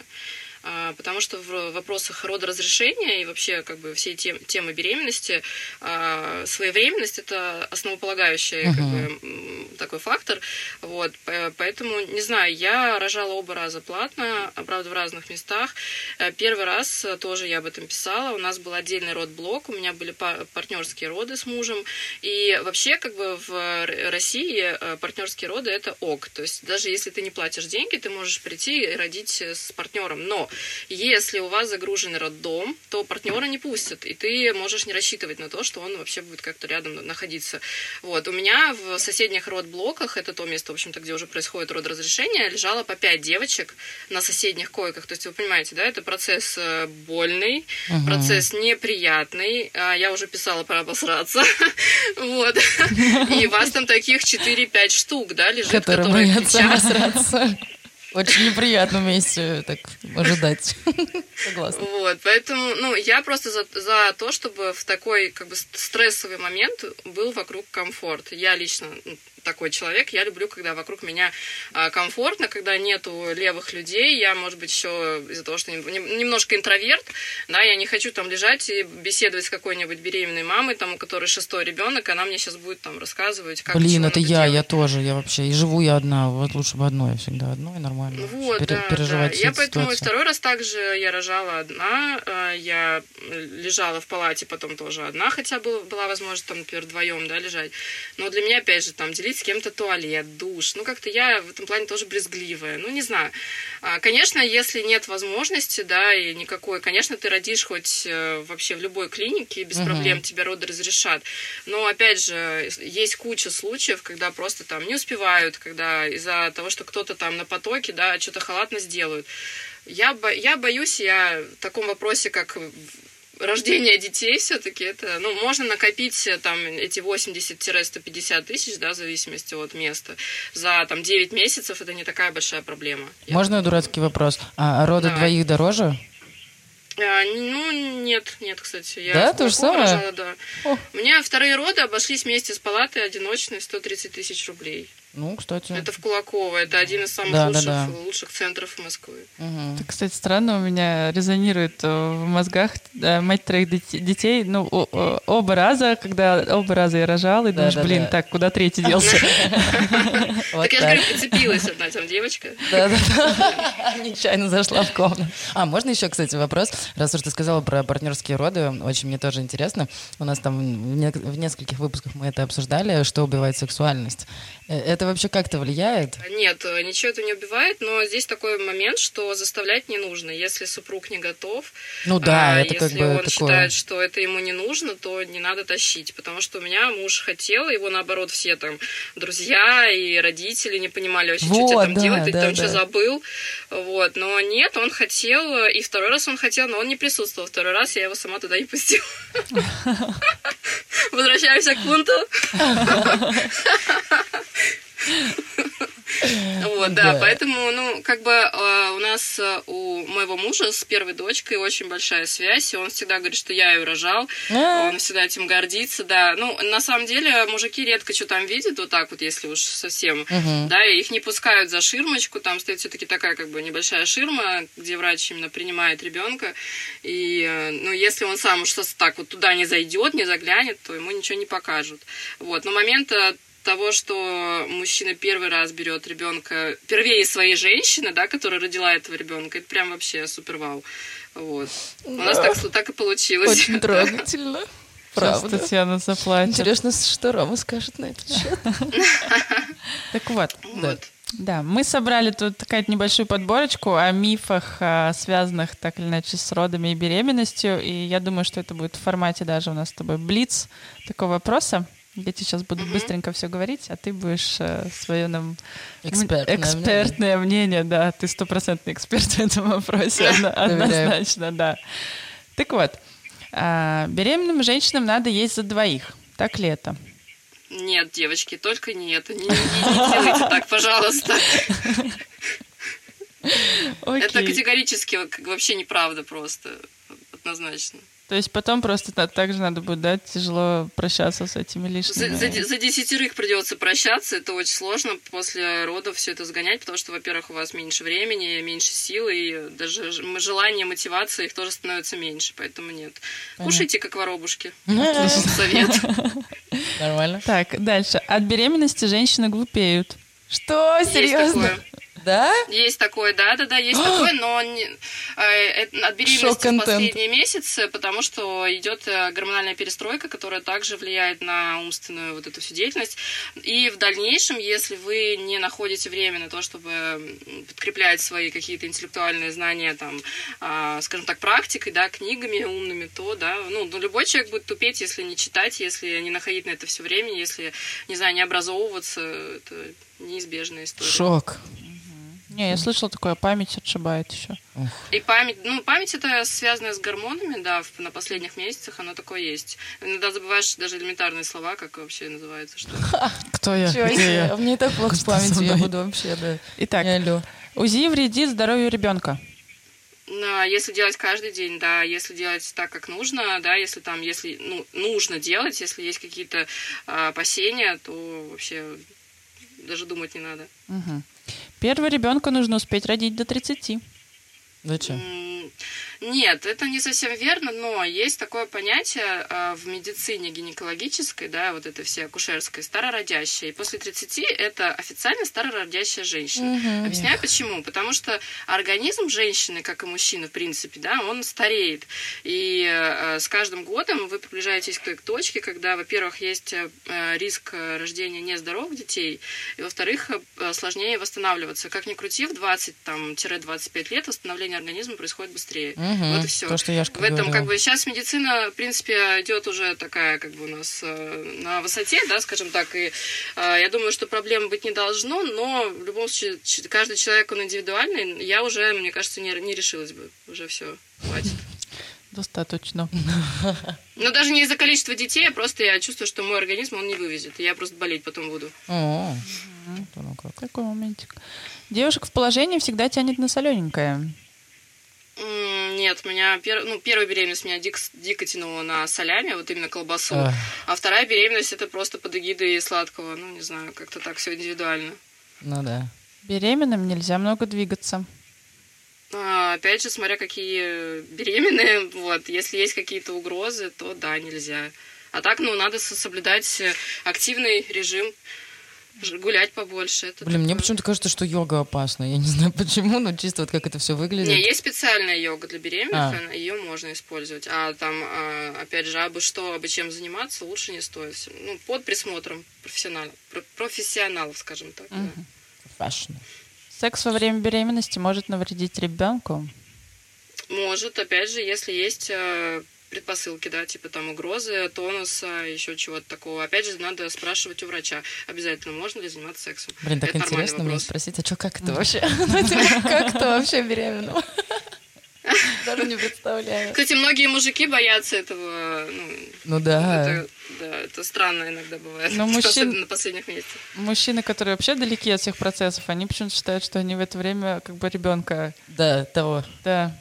А, потому что в вопросах родоразрешения и вообще как бы всей тем, темы беременности а, своевременность это основополагающий uh-huh. как бы, такой фактор. Вот, поэтому, не знаю, я рожала оба раза платно, правда, в разных местах. Э, первый раз тоже я об этом писала. У нас был отдельный родблок, у меня были партнерские роды с мужем. И вообще, как бы в России э, партнерские роды это ок. То есть даже если ты не платишь деньги, ты можешь прийти и родить с партнером. Но если у вас загруженный роддом, то партнера не пустят, и ты можешь не рассчитывать на то, что он вообще будет как-то рядом находиться. Вот. У меня в соседних родблоках, это то место, в общем-то, где уже происходит родоразрешение, лежало по пять девочек на соседних койках. То есть вы понимаете, да, это процесс э, больный, угу. процесс неприятный. А я уже писала про обосраться. Вот. И вас там таких 4-5 штук, да, лежит, которые, обосраться. Очень неприятно вместе так ожидать. Согласна. Вот, поэтому, ну, я просто за, за то, чтобы в такой, как бы, стрессовый момент был вокруг комфорт. Я лично ну, такой человек. Я люблю, когда вокруг меня а, комфортно, когда нету левых людей. Я, может быть, еще из-за того, что немножко интроверт, да, я не хочу там лежать и беседовать с какой-нибудь беременной мамой, там, у которой шестой ребенок, она мне сейчас будет там рассказывать, как Блин, это я, делать. я тоже, я вообще, и живу я одна, вот лучше бы одной всегда, одной нормально. Вот, Пере, да, переживать да. Я поэтому ситуацию. второй раз также я рожала одна, а, я лежала в палате потом тоже одна, хотя была возможность там, например, вдвоем, да, лежать. Но для меня, опять же, там делить делить с кем-то туалет, душ. Ну, как-то я в этом плане тоже брезгливая. Ну, не знаю. А, конечно, если нет возможности, да, и никакой, конечно, ты родишь хоть э, вообще в любой клинике, без угу. проблем тебя роды разрешат. Но, опять же, есть куча случаев, когда просто там не успевают, когда из-за того, что кто-то там на потоке, да, что-то халатно сделают. Я, бо, я боюсь, я в таком вопросе, как рождение детей все-таки это, ну, можно накопить э, там эти 80-150 тысяч, да, в зависимости от места. За там 9 месяцев это не такая большая проблема. Можно дурацкий вопрос? А роды Давай. двоих дороже? А, ну, нет, нет, кстати. Я да, то же самое? Рожала, да. О. У меня вторые роды обошлись вместе с палатой одиночные 130 тысяч рублей. Ну, кстати. Это в Кулаково. Это один из самых да, лучших, да, да. лучших центров Москвы. Угу. Это, кстати, странно у меня резонирует э, в мозгах да, мать троих детей. Ну, оба раза, когда оба раза я рожала, и да, думаешь, да, блин, да. так, куда третий делся? Так я же говорю, прицепилась одна там девочка. Да-да-да. Нечаянно зашла в комнату. А, можно еще, кстати, вопрос? Раз уж ты сказала про партнерские роды, очень мне тоже интересно. У нас там в нескольких выпусках мы это обсуждали, что убивает сексуальность. Э, это вообще как-то влияет? Нет, э, ничего это не убивает, но здесь такой момент, что заставлять не нужно. Если супруг не готов, ну да, а это если как бы он такое... считает, что это ему не нужно, то не надо тащить. Потому что у меня муж хотел, его наоборот все там друзья и родители не понимали вообще, вот, что тебе там да, делать, ты да, там да. что забыл. Вот. Но нет, он хотел, и второй раз он хотел, но он не присутствовал. Второй раз я его сама туда не пустила. Возвращаемся к пункту. Вот, да, да, поэтому, ну, как бы э, у нас э, у моего мужа с первой дочкой очень большая связь, и он всегда говорит, что я ее рожал, а. он всегда этим гордится, да. Ну, на самом деле, мужики редко что там видят, вот так вот, если уж совсем, да, и их не пускают за ширмочку, там стоит все-таки такая, как бы, небольшая ширма, где врач именно принимает ребенка, и, э, ну, если он сам уж так вот туда не зайдет, не заглянет, то ему ничего не покажут. Вот, но момент того, что мужчина первый раз берет ребенка первее своей женщины, да, которая родила этого ребенка, это прям вообще супер вау. Вот. Да. У нас так, так и получилось. Очень трогательно. Правда. Сейчас Татьяна заплачет. Интересно, что Рома скажет на этот счет. Так вот. Да, мы собрали тут какая-то небольшую подборочку о мифах, связанных так или иначе с родами и беременностью. И я думаю, что это будет в формате даже у нас с тобой блиц такого вопроса. Я тебе сейчас буду mm-hmm. быстренько все говорить, а ты будешь э, свое нам экспертное, экспертное мнение. мнение, да, ты стопроцентный эксперт в этом вопросе, однозначно, да. Так вот, а, беременным женщинам надо есть за двоих, так ли это? Нет, девочки, только не это. Не, не, не делайте так, пожалуйста. Okay. Это категорически вообще неправда просто, однозначно. То есть потом просто также надо будет, да, тяжело прощаться с этими лишними. За, за, за десятерых придется прощаться, это очень сложно после родов все это сгонять, потому что, во-первых, у вас меньше времени, меньше сил, и даже желание, мотивация их тоже становится меньше, поэтому нет. Понятно. Кушайте, как воробушки. Совет. Нормально. Так, дальше. От беременности женщины глупеют. Что? Серьезно? Да? Есть такое, да, да, да, есть такое, но не, э, от беременности в последние месяцы, потому что идет э, гормональная перестройка, которая также влияет на умственную вот эту всю деятельность. И в дальнейшем, если вы не находите время на то, чтобы подкреплять свои какие-то интеллектуальные знания, там, э, скажем так, практикой, да, книгами умными, то, да, ну, ну, любой человек будет тупеть, если не читать, если не находить на это все время, если, не знаю, не образовываться, это неизбежная история. Шок. Не, я слышала такое, память отшибает еще. И память, ну, память это связано с гормонами, да, в, на последних месяцах оно такое есть. Иногда забываешь даже элементарные слова, как вообще называется, что Кто я? Чё, Где я? Мне так плохо с памятью, я буду вообще, да. Итак, УЗИ вредит здоровью ребенка. Если делать каждый день, да, если делать так, как нужно, да, если там, если ну, нужно делать, если есть какие-то а, опасения, то вообще даже думать не надо. Угу. Первого ребенка нужно успеть родить до 30. Зачем? Нет, это не совсем верно, но есть такое понятие э, в медицине гинекологической, да, вот это все акушерской, старородящая. И после 30 это официально старородящая женщина. Мгм. Объясняю почему. Потому что организм женщины, как и мужчины, в принципе, да, он стареет. И э, с каждым годом вы приближаетесь к той точке, когда, во-первых, есть э, риск рождения нездоровых детей, и, во-вторых, э, сложнее восстанавливаться. Как ни крути, в 20-25 лет восстановление организма происходит быстрее. Мгм. Вот и все. То, что я В этом говорила. как бы сейчас медицина, в принципе, идет уже такая как бы у нас э, на высоте, да, скажем так, и э, я думаю, что проблем быть не должно, но в любом случае каждый человек он индивидуальный. Я уже, мне кажется, не, не решилась бы, уже все, хватит. Достаточно. Но даже не из-за количества детей, а просто я чувствую, что мой организм он не вывезет, и я просто болеть потом буду. О, вот оно как. Такой моментик. Девушек в положении всегда тянет на солененькое. Нет, меня пер... ну, первая беременность меня дик- дико тянула на солями, вот именно колбасу. Ах. А вторая беременность это просто под эгидой сладкого. Ну, не знаю, как-то так все индивидуально. Ну да. Беременным нельзя много двигаться. А, опять же, смотря какие беременные, вот, если есть какие-то угрозы, то да, нельзя. А так, ну, надо со- соблюдать активный режим, гулять побольше. Это Блин, мне такое. почему-то кажется, что йога опасна. Я не знаю почему, но чисто вот как это все выглядит. Не, есть специальная йога для беременных, А. ее можно использовать. А там, а, опять же, абы что, абы чем заниматься, лучше не стоит. Ну, под присмотром профессионалов, про- профессионалов, скажем так. да. Мгм. Fashion. Секс во время беременности может навредить ребенку. Может, опять же, если есть э, предпосылки, да, типа там угрозы, тонуса, еще чего-то такого. Опять же, надо спрашивать у врача обязательно, можно ли заниматься сексом. Блин, так Это интересно мне спросить, а что, как это вообще? Ну, типа, Как это вообще беременна? Даже не представляю. Кстати, многие мужики боятся этого. Ну, Ну да. это, да, это странно иногда бывает. Но мужчин- Особенно на последних месяцах. Мужчины, которые вообще далеки от всех процессов, они почему-то считают, что они в это время как бы ребенка. Да, того. Да.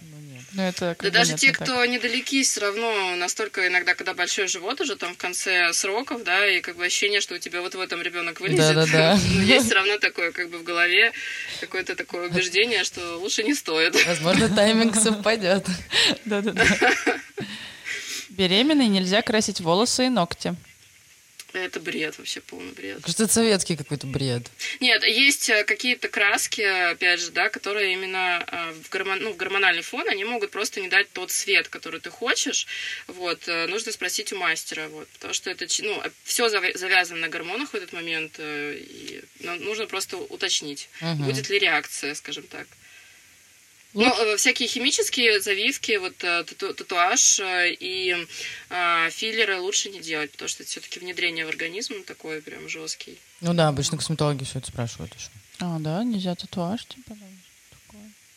Ну это Да даже те, так. кто недалеки, все равно настолько иногда, когда большой живот уже там в конце сроков, да, и как бы ощущение, что у тебя вот в этом ребенок вылезет. Да-да-да. Но есть все равно такое, как бы в голове какое-то такое убеждение, что лучше не стоит. Возможно, тайминг совпадет. Да-да-да. Беременной нельзя красить волосы и ногти. Это бред, вообще полный бред. Кажется, это советский какой-то бред. Нет, есть э, какие-то краски, опять же, да, которые именно э, в, гормон, ну, в гормональный фон, они могут просто не дать тот цвет, который ты хочешь. Вот, э, нужно спросить у мастера, вот, потому что это, ну, все завязано на гормонах в этот момент, и нам нужно просто уточнить, Мгм. будет ли реакция, скажем так. Ну, э, всякие химические завивки, вот э, тату- татуаж э, и э, филлеры лучше не делать, потому что это все-таки внедрение в организм такой прям жесткий. Ну да, обычно косметологи все это спрашивают еще. А, да, нельзя татуаж, типа. да.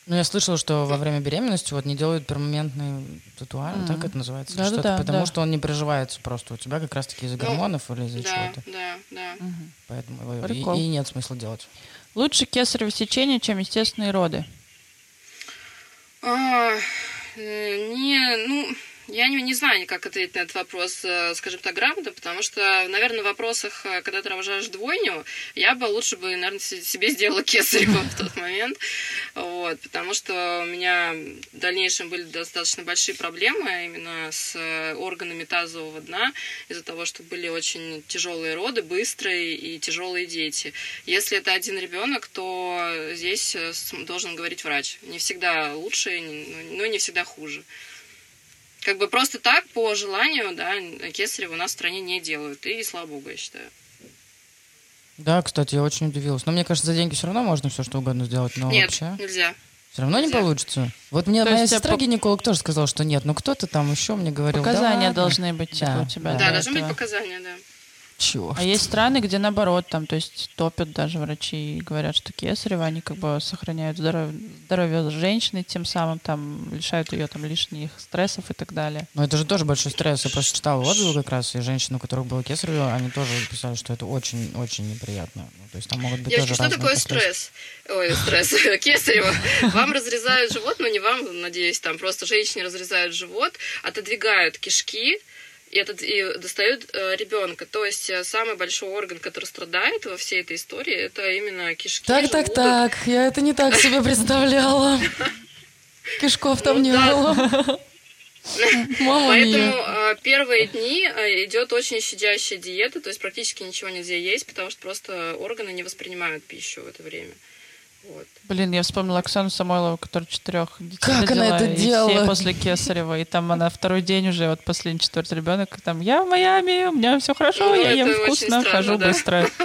Ну, я слышала, что во время беременности вот не делают перманентный татуаж, Мгм. так это называется, Да-да-да, что-то, потому да. что он не приживается просто у тебя как раз-таки из-за Ну, гормонов или из-за Да, чего-то. да, да. Мгм. Поэтому его и- и, нет смысла делать. Лучше кесарево сечение, чем естественные роды. А, э, не, ну, я не, не знаю, как ответить на этот вопрос, э, скажем так, грамотно, потому что, наверное, в вопросах, э, когда ты рожаешь двойню, я бы лучше бы, наверное, се- себе сделала кесарево в тот момент, вот, потому что у меня в дальнейшем были достаточно большие проблемы именно с э, органами тазового дна, из-за того, что были очень тяжелые роды, быстрые и тяжелые дети. Если это один ребенок, то здесь должен говорить врач. Не всегда лучше, но не всегда хуже. Как бы просто так, по желанию, да, кесарево у нас в стране не делают. И слава богу, я считаю. Да, кстати, я очень удивилась. Но мне кажется, за деньги все равно можно все что угодно сделать, но Нет, вообще нельзя. все равно не нельзя. получится. Вот мне То моя сестра по- гинеколог тоже сказала, что нет, но кто-то там еще мне говорил. да Показания ладно. должны быть типа, Да, у тебя. да. Да, должны быть этого. показания, да. Чего? А есть страны, где наоборот, там, то есть топят даже врачи и говорят, что кесарево, они как бы сохраняют здоровье, здоровье женщины, тем самым там лишают ее там лишних стрессов и так далее. Но это же тоже большой стресс. Я просто читал отзывы как раз, и женщин, у которых было кесарево, они тоже писали, что это очень-очень неприятно. Ну, то есть там могут быть Девочки, тоже что такое стресс? Ой, стресс. Кесарево. Вам разрезают живот, но не вам, надеюсь, там просто женщине разрезают живот, отодвигают кишки, и, этот, и достают э, ребенка. То есть э, самый большой орган, который страдает во всей этой истории, это именно кишки. Так, так, желудок. так, я это не так себе представляла. Кишков там не было. Мама Поэтому э, первые дни э, идет очень щадящая диета, то есть практически ничего нельзя есть, потому что просто органы не воспринимают пищу в это время. Вот. Блин, я вспомнила Оксану Самойлову, которая четырех детей как родила, она это и делала? все после Кесарева. И там она второй день уже, вот последний четвертый ребенок, там, я в Майами, у меня все хорошо, ну, я ем вкусно, странно, хожу да. быстро.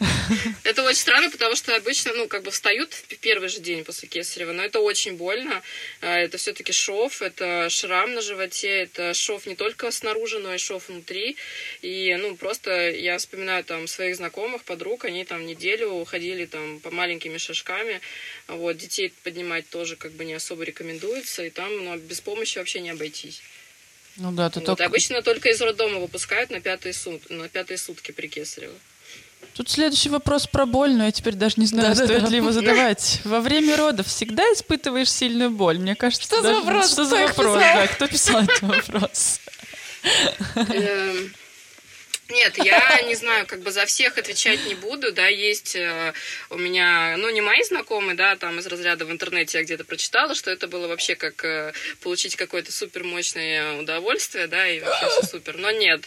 Это очень странно, потому что обычно, ну, как бы встают в первый же день после кесарева, но это очень больно. А, Это все-таки шов, это шрам на животе, это шов не только снаружи, но и шов внутри. И, ну, просто я вспоминаю там своих знакомых, подруг, они там неделю ходили там по маленькими шажками. Вот, детей поднимать тоже как бы не особо рекомендуется, и там ну, без помощи вообще не обойтись. Ну да, ты Вот, только... Обычно только из роддома выпускают на пятые, сут... на пятые сутки при кесарево. Тут следующий вопрос про боль, но я теперь даже не знаю, Да-да-да. стоит ли его задавать. Во время родов всегда испытываешь сильную боль? Мне кажется, Что за даже- вопрос? Что за Кто их вопрос? писал? Да, кто писал этот вопрос? Эм, Нет, я не знаю, как бы за всех отвечать не буду, да, есть э, у меня, ну, не мои знакомые, да, там из разряда в интернете я где-то прочитала, что это было вообще как э, получить какое-то супер мощное удовольствие, да, и вообще все супер, но нет.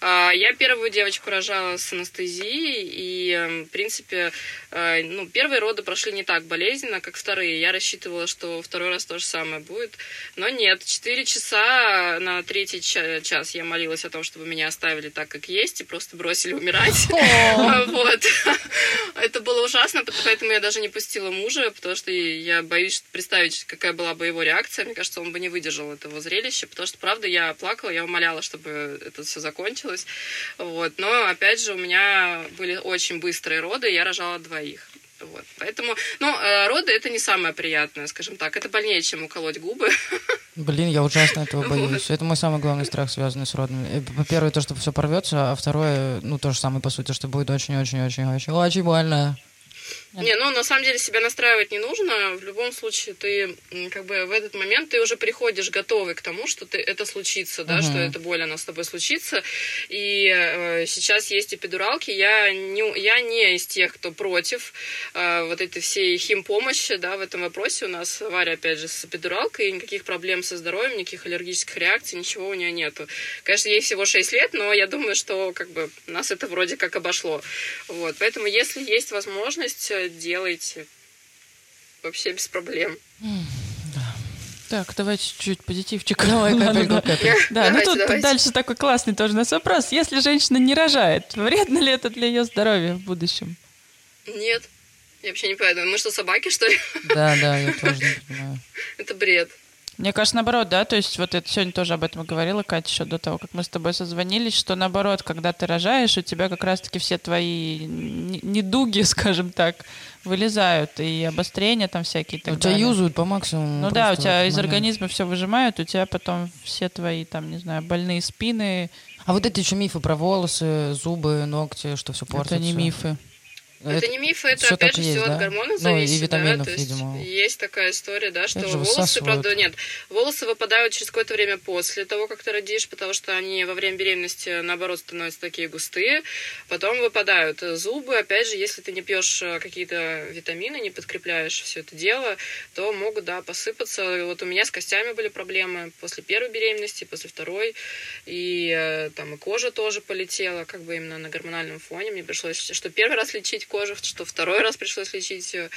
А, Я первую девочку рожала с анестезией, и, э, в принципе, э, ну, первые роды прошли не так болезненно, как вторые. Я рассчитывала, что второй раз то же самое будет, но нет. Четыре часа на третий ча- час я молилась о том, чтобы меня оставили так, как есть, и просто бросили умирать. Вот. Это было ужасно, поэтому я даже не пустила мужа, потому что я боюсь представить, какая была бы его реакция. Мне кажется, он бы не выдержал этого зрелища, потому что, правда, я плакала, я умоляла, чтобы это все закончилось. Вот. Но, опять же, у меня были очень быстрые роды, я рожала двоих. Вот. Поэтому, ну, э, роды это не самое приятное, скажем так. Это больнее, чем уколоть губы. Блин, я ужасно этого боюсь. Это мой самый главный страх, связанный с родами. Э, Первое, то, что все порвется, а второе, ну, то же самое, по сути, что будет очень-очень-очень-очень-очень больно. Не, ну на самом деле себя настраивать не нужно. В любом случае ты как бы в этот момент ты уже приходишь готовый к тому, что ты, это случится, да, Мгм. что эта боль она с тобой случится. И э, сейчас есть эпидуралки. Я не, я не из тех, кто против э, вот этой всей химпомощи, да, в этом вопросе. У нас Варя, опять же, с эпидуралкой, никаких проблем со здоровьем, никаких аллергических реакций, ничего у нее нету. Конечно, ей всего 6 лет, но я думаю, что как бы нас это вроде как обошло. Вот, поэтому если есть возможность, делайте вообще без проблем. Так, давайте чуть-чуть позитивчик. Давай, капельку, капельку. Да, ну тут давайте. дальше такой классный тоже у нас вопрос. Если женщина не рожает, вредно ли это для ее здоровья в будущем? Нет. Я вообще не понимаю. Мы что, собаки, что ли? Да, да, я тоже не понимаю. Это бред. Мне кажется, наоборот, да, то есть вот это сегодня тоже об этом говорила Катя еще до того, как мы с тобой созвонились, что наоборот, когда ты рожаешь, у тебя как раз-таки все твои недуги, скажем так, вылезают, и обострения там всякие. так У тебя далее. юзают по максимуму. Ну да, у тебя из момент. организма все выжимают, у тебя потом все твои, там, не знаю, больные спины. А вот эти еще мифы про волосы, зубы, ногти, что все портится. Это не мифы. Это, не мифы, это опять же и есть, все да? от гормонов Ну, и зависит. витаминов, да? То есть видимо. Есть такая история, да, что Это волосы, высасывают. правда, нет. Волосы выпадают через какое-то время после того, как ты родишь, потому что они во время беременности, наоборот, становятся такие густые. Потом выпадают зубы. Опять же, если ты не пьешь э, какие-то витамины, не подкрепляешь все это дело, то могут, да, посыпаться. Вот у меня с костями были проблемы после первой беременности, после второй. И э, там и кожа тоже полетела, как бы именно на гормональном фоне. Мне пришлось что первый раз лечить кожу, что второй раз пришлось лечить. э,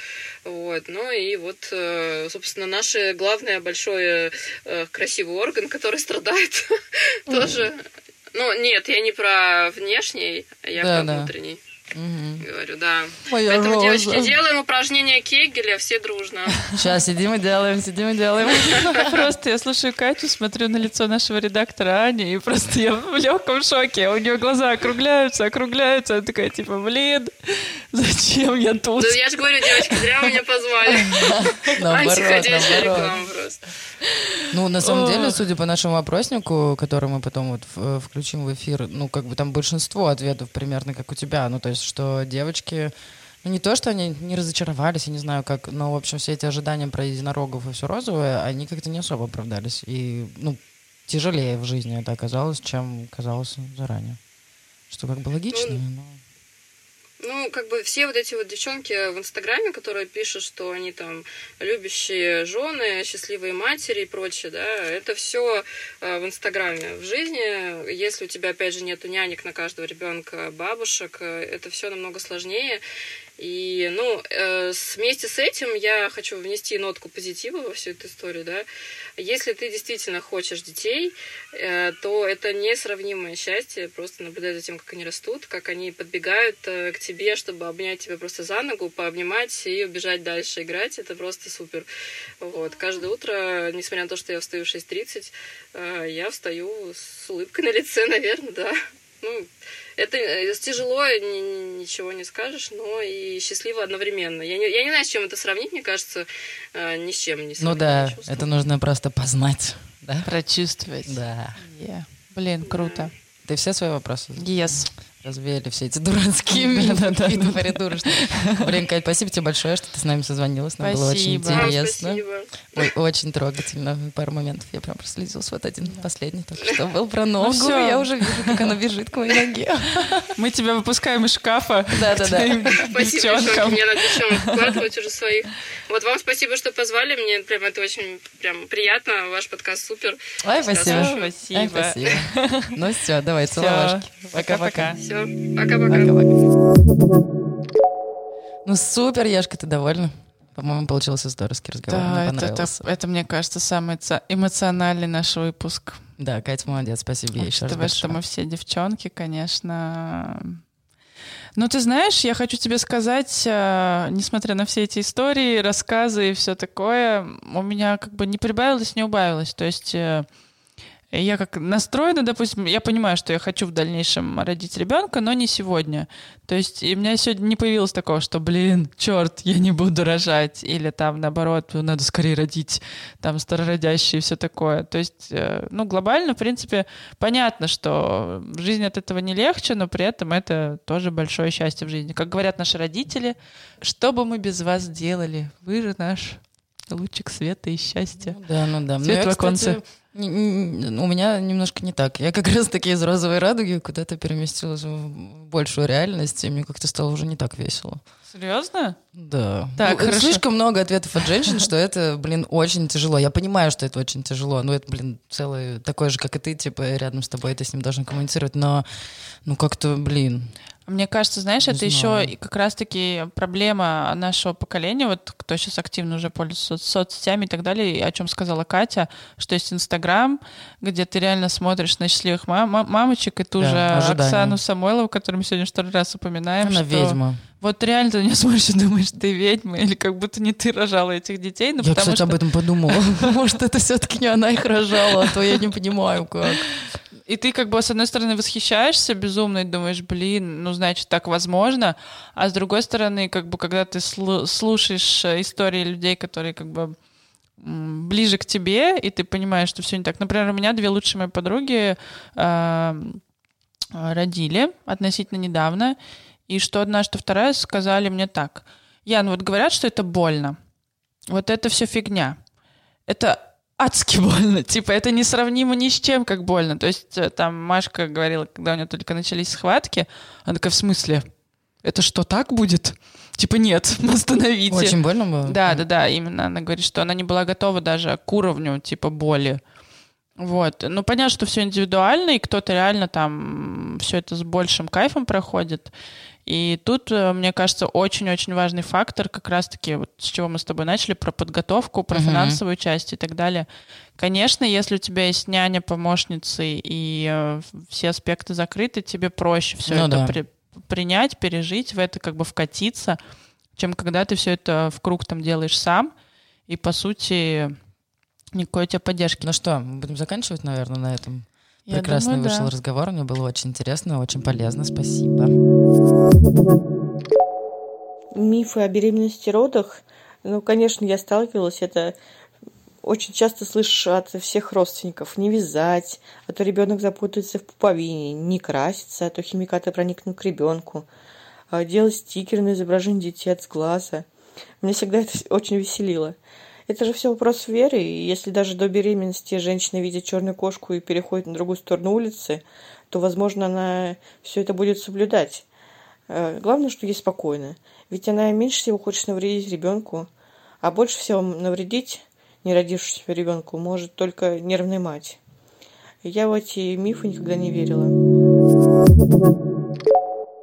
Вот. Ну и вот, э, собственно, наш главный большой э, красивый орган, который страдает, тоже. Ну, нет, я не про внешний, я про внутренний Мгм. говорю, да. Моя Поэтому, роза. девочки, делаем упражнения Кегеля все дружно. Сейчас сидим и делаем, сидим и делаем. Просто я слушаю Катю, смотрю на лицо нашего редактора Ани, и просто я в легком шоке. У нее глаза округляются, округляются. Она такая, типа, блин, зачем я тут? Да я же говорю, девочки, зря вы меня позвали. Наоборот, Антиходящая наоборот. реклама просто. Ну, на самом деле, судя по нашему опроснику, который мы потом вот в- включим в эфир, ну, как бы там большинство ответов примерно как у тебя. Ну, то есть, что девочки, ну, не то, что они не разочаровались, я не знаю как, но, в общем, все эти ожидания про единорогов и все розовое, они как-то не особо оправдались. И, ну, тяжелее в жизни это оказалось, чем казалось заранее. Что как бы логично, Ну, но... Ну, как бы все вот эти вот девчонки в Инстаграме, которые пишут, что они там любящие жены, счастливые матери и прочее, да, это все э, в Инстаграме. В жизни, если у тебя, опять же, нету нянек на каждого ребенка, бабушек, э, это все намного сложнее. И, ну, э, вместе с этим я хочу внести нотку позитива во всю эту историю, да. Если ты действительно хочешь детей, э, то это несравнимое счастье просто наблюдать за тем, как они растут, как они подбегают э, к тебе, чтобы обнять тебя просто за ногу, пообнимать и убежать дальше играть. Это просто супер. Вот. Каждое утро, несмотря на то, что я встаю в 6.30, э, я встаю с улыбкой на лице, наверное, да. Ну, это э, тяжело, ничего не скажешь, но и счастливо одновременно. Я не, я не знаю, с чем это сравнить, мне кажется, э, ни с чем не Ну да, это нужно просто познать. Да? Прочувствовать. Да. Yeah. Блин, круто. Ты все свои вопросы? Yes развеяли все эти дурацкие мифы придурочные. Блин, Кать, спасибо тебе большое, что ты с нами созвонилась. Нам было очень интересно. очень трогательно. Пару моментов я прям прослезилась. Вот один последний только что был про ну ногу. Я уже вижу, как она бежит к моей ноге. Мы тебя выпускаем из шкафа. Да-да-да. Спасибо, что мне надо девчонок вкладывать уже своих. Вот вам спасибо, что позвали. Мне прям это очень прям приятно. Ваш подкаст супер. Ой, спасибо. Спасибо. спасибо. Ну все, давай, целовашки. Пока-пока. Все, пока-пока. Ну супер, Яшка, ты довольна? По-моему, получился здоровский разговор. Да, мне это, это, это, мне кажется, самый эмоциональный наш выпуск. Да, Катя молодец, спасибо ей еще раз что мы все девчонки, конечно. Ну, ты знаешь, я хочу тебе сказать, э, несмотря на все эти истории, рассказы и все такое, у меня как бы не прибавилось, не убавилось. То есть... Я как настроена, допустим, я понимаю, что я хочу в дальнейшем родить ребенка, но не сегодня. То есть и у меня сегодня не появилось такого, что, блин, черт, я не буду рожать, или там наоборот, надо скорее родить, там старородящие и все такое. То есть, э, ну, глобально, в принципе, понятно, что жизнь от этого не легче, но при этом это тоже большое счастье в жизни. Как говорят наши родители, что бы мы без вас делали? Вы же наш лучик света и счастья. Ну, да, ну да. Свет ну, оконце. Кстати, у меня немножко не так. Я как раз таки из розовой радуги куда-то переместилась в большую реальность, и мне как-то стало уже не так весело. Серьезно? Да. Так, ну, Слишком много ответов от женщин, что это, блин, очень тяжело. Я понимаю, что это очень тяжело. Ну, это, блин, целый такой же, как и ты, типа, рядом с тобой, ты с ним должен коммуницировать. Но, ну, как-то, блин, мне кажется, знаешь, не это знаю. еще как раз-таки проблема нашего поколения, вот кто сейчас активно уже пользуется соцсетями и так далее, о чем сказала Катя, что есть Инстаграм, где ты реально смотришь на счастливых мам мамочек, и ту да, же ожидание. Оксану Самойлову, которую мы сегодня второй раз упоминаем. Она что ведьма. Вот реально ты на нее смотришь и думаешь, ты ведьма, или как будто не ты рожала этих детей. Ну, я, кстати, что... об этом подумала. Может, это все-таки не она их рожала, а то я не понимаю, как. И ты как бы с одной стороны восхищаешься безумно и думаешь, блин, ну значит так возможно, а с другой стороны, как бы когда ты слушаешь э, истории людей, которые как бы ближе к тебе, и ты понимаешь, что все не так. Например, у меня две лучшие мои подруги э, родили относительно недавно, и что одна, что вторая сказали мне так. Ян, вот говорят, что это больно. Вот это все фигня. Это адски больно. Типа, это несравнимо ни с чем, как больно. То есть э, там Машка говорила, когда у нее только начались схватки, она такая, в смысле? Это что, так будет? Типа, нет, остановите. Очень больно было? Да, да, да, именно. Она говорит, что она не была готова даже к уровню, типа, боли. Вот. Ну, понятно, что все индивидуально, и кто-то реально там все это с большим кайфом проходит. И тут, э, мне кажется, очень-очень важный фактор, как раз-таки, вот с чего мы с тобой начали, про подготовку, про uh-huh. финансовую часть и так далее. Конечно, если у тебя есть няня, помощницы и э, все аспекты закрыты, тебе проще все ну, это да. при, принять, пережить, в это как бы вкатиться, чем когда ты все это в круг там делаешь сам, и по сути никакой у тебя поддержки. Ну что, будем заканчивать, наверное, на этом. Я Прекрасный думаю, вышел да. разговор, мне было очень интересно, очень полезно. Спасибо. Мифы о беременности родах, ну, конечно, я сталкивалась, это очень часто слышишь от всех родственников не вязать, а то ребенок запутается в пуповине, не краситься, а то химикаты проникнут к ребенку, а делать стикеры на изображение детей от сглаза. Меня всегда это очень веселило. Это же все вопрос веры, и если даже до беременности женщина видит черную кошку и переходит на другую сторону улицы, то, возможно, она все это будет соблюдать. Э, главное, что ей спокойно. Ведь она меньше всего хочет навредить ребенку, а больше всего навредить не родившемуся ребенку может только нервная мать. Я в эти мифы никогда не верила.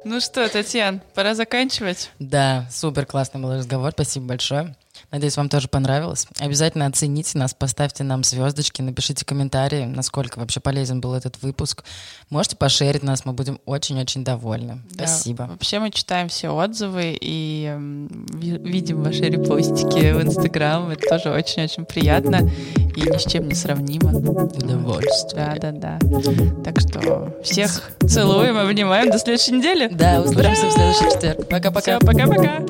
Ну что, Татьяна, пора заканчивать. Да, супер классный был разговор. Спасибо большое. Надеюсь, вам тоже понравилось. Обязательно оцените нас, поставьте нам звездочки, напишите комментарии, насколько вообще полезен был этот выпуск. Можете пошерить нас, мы будем очень-очень довольны. Да, Спасибо. Вообще мы читаем все отзывы и видим ваши репостики в Инстаграм. Это тоже очень-очень приятно и ни с чем не сравнимо. Удовольствие. Да, да, да. Так что всех целуем, обнимаем. До следующей недели. Да, услышимся в следующий четверг. Пока-пока. Все, пока-пока.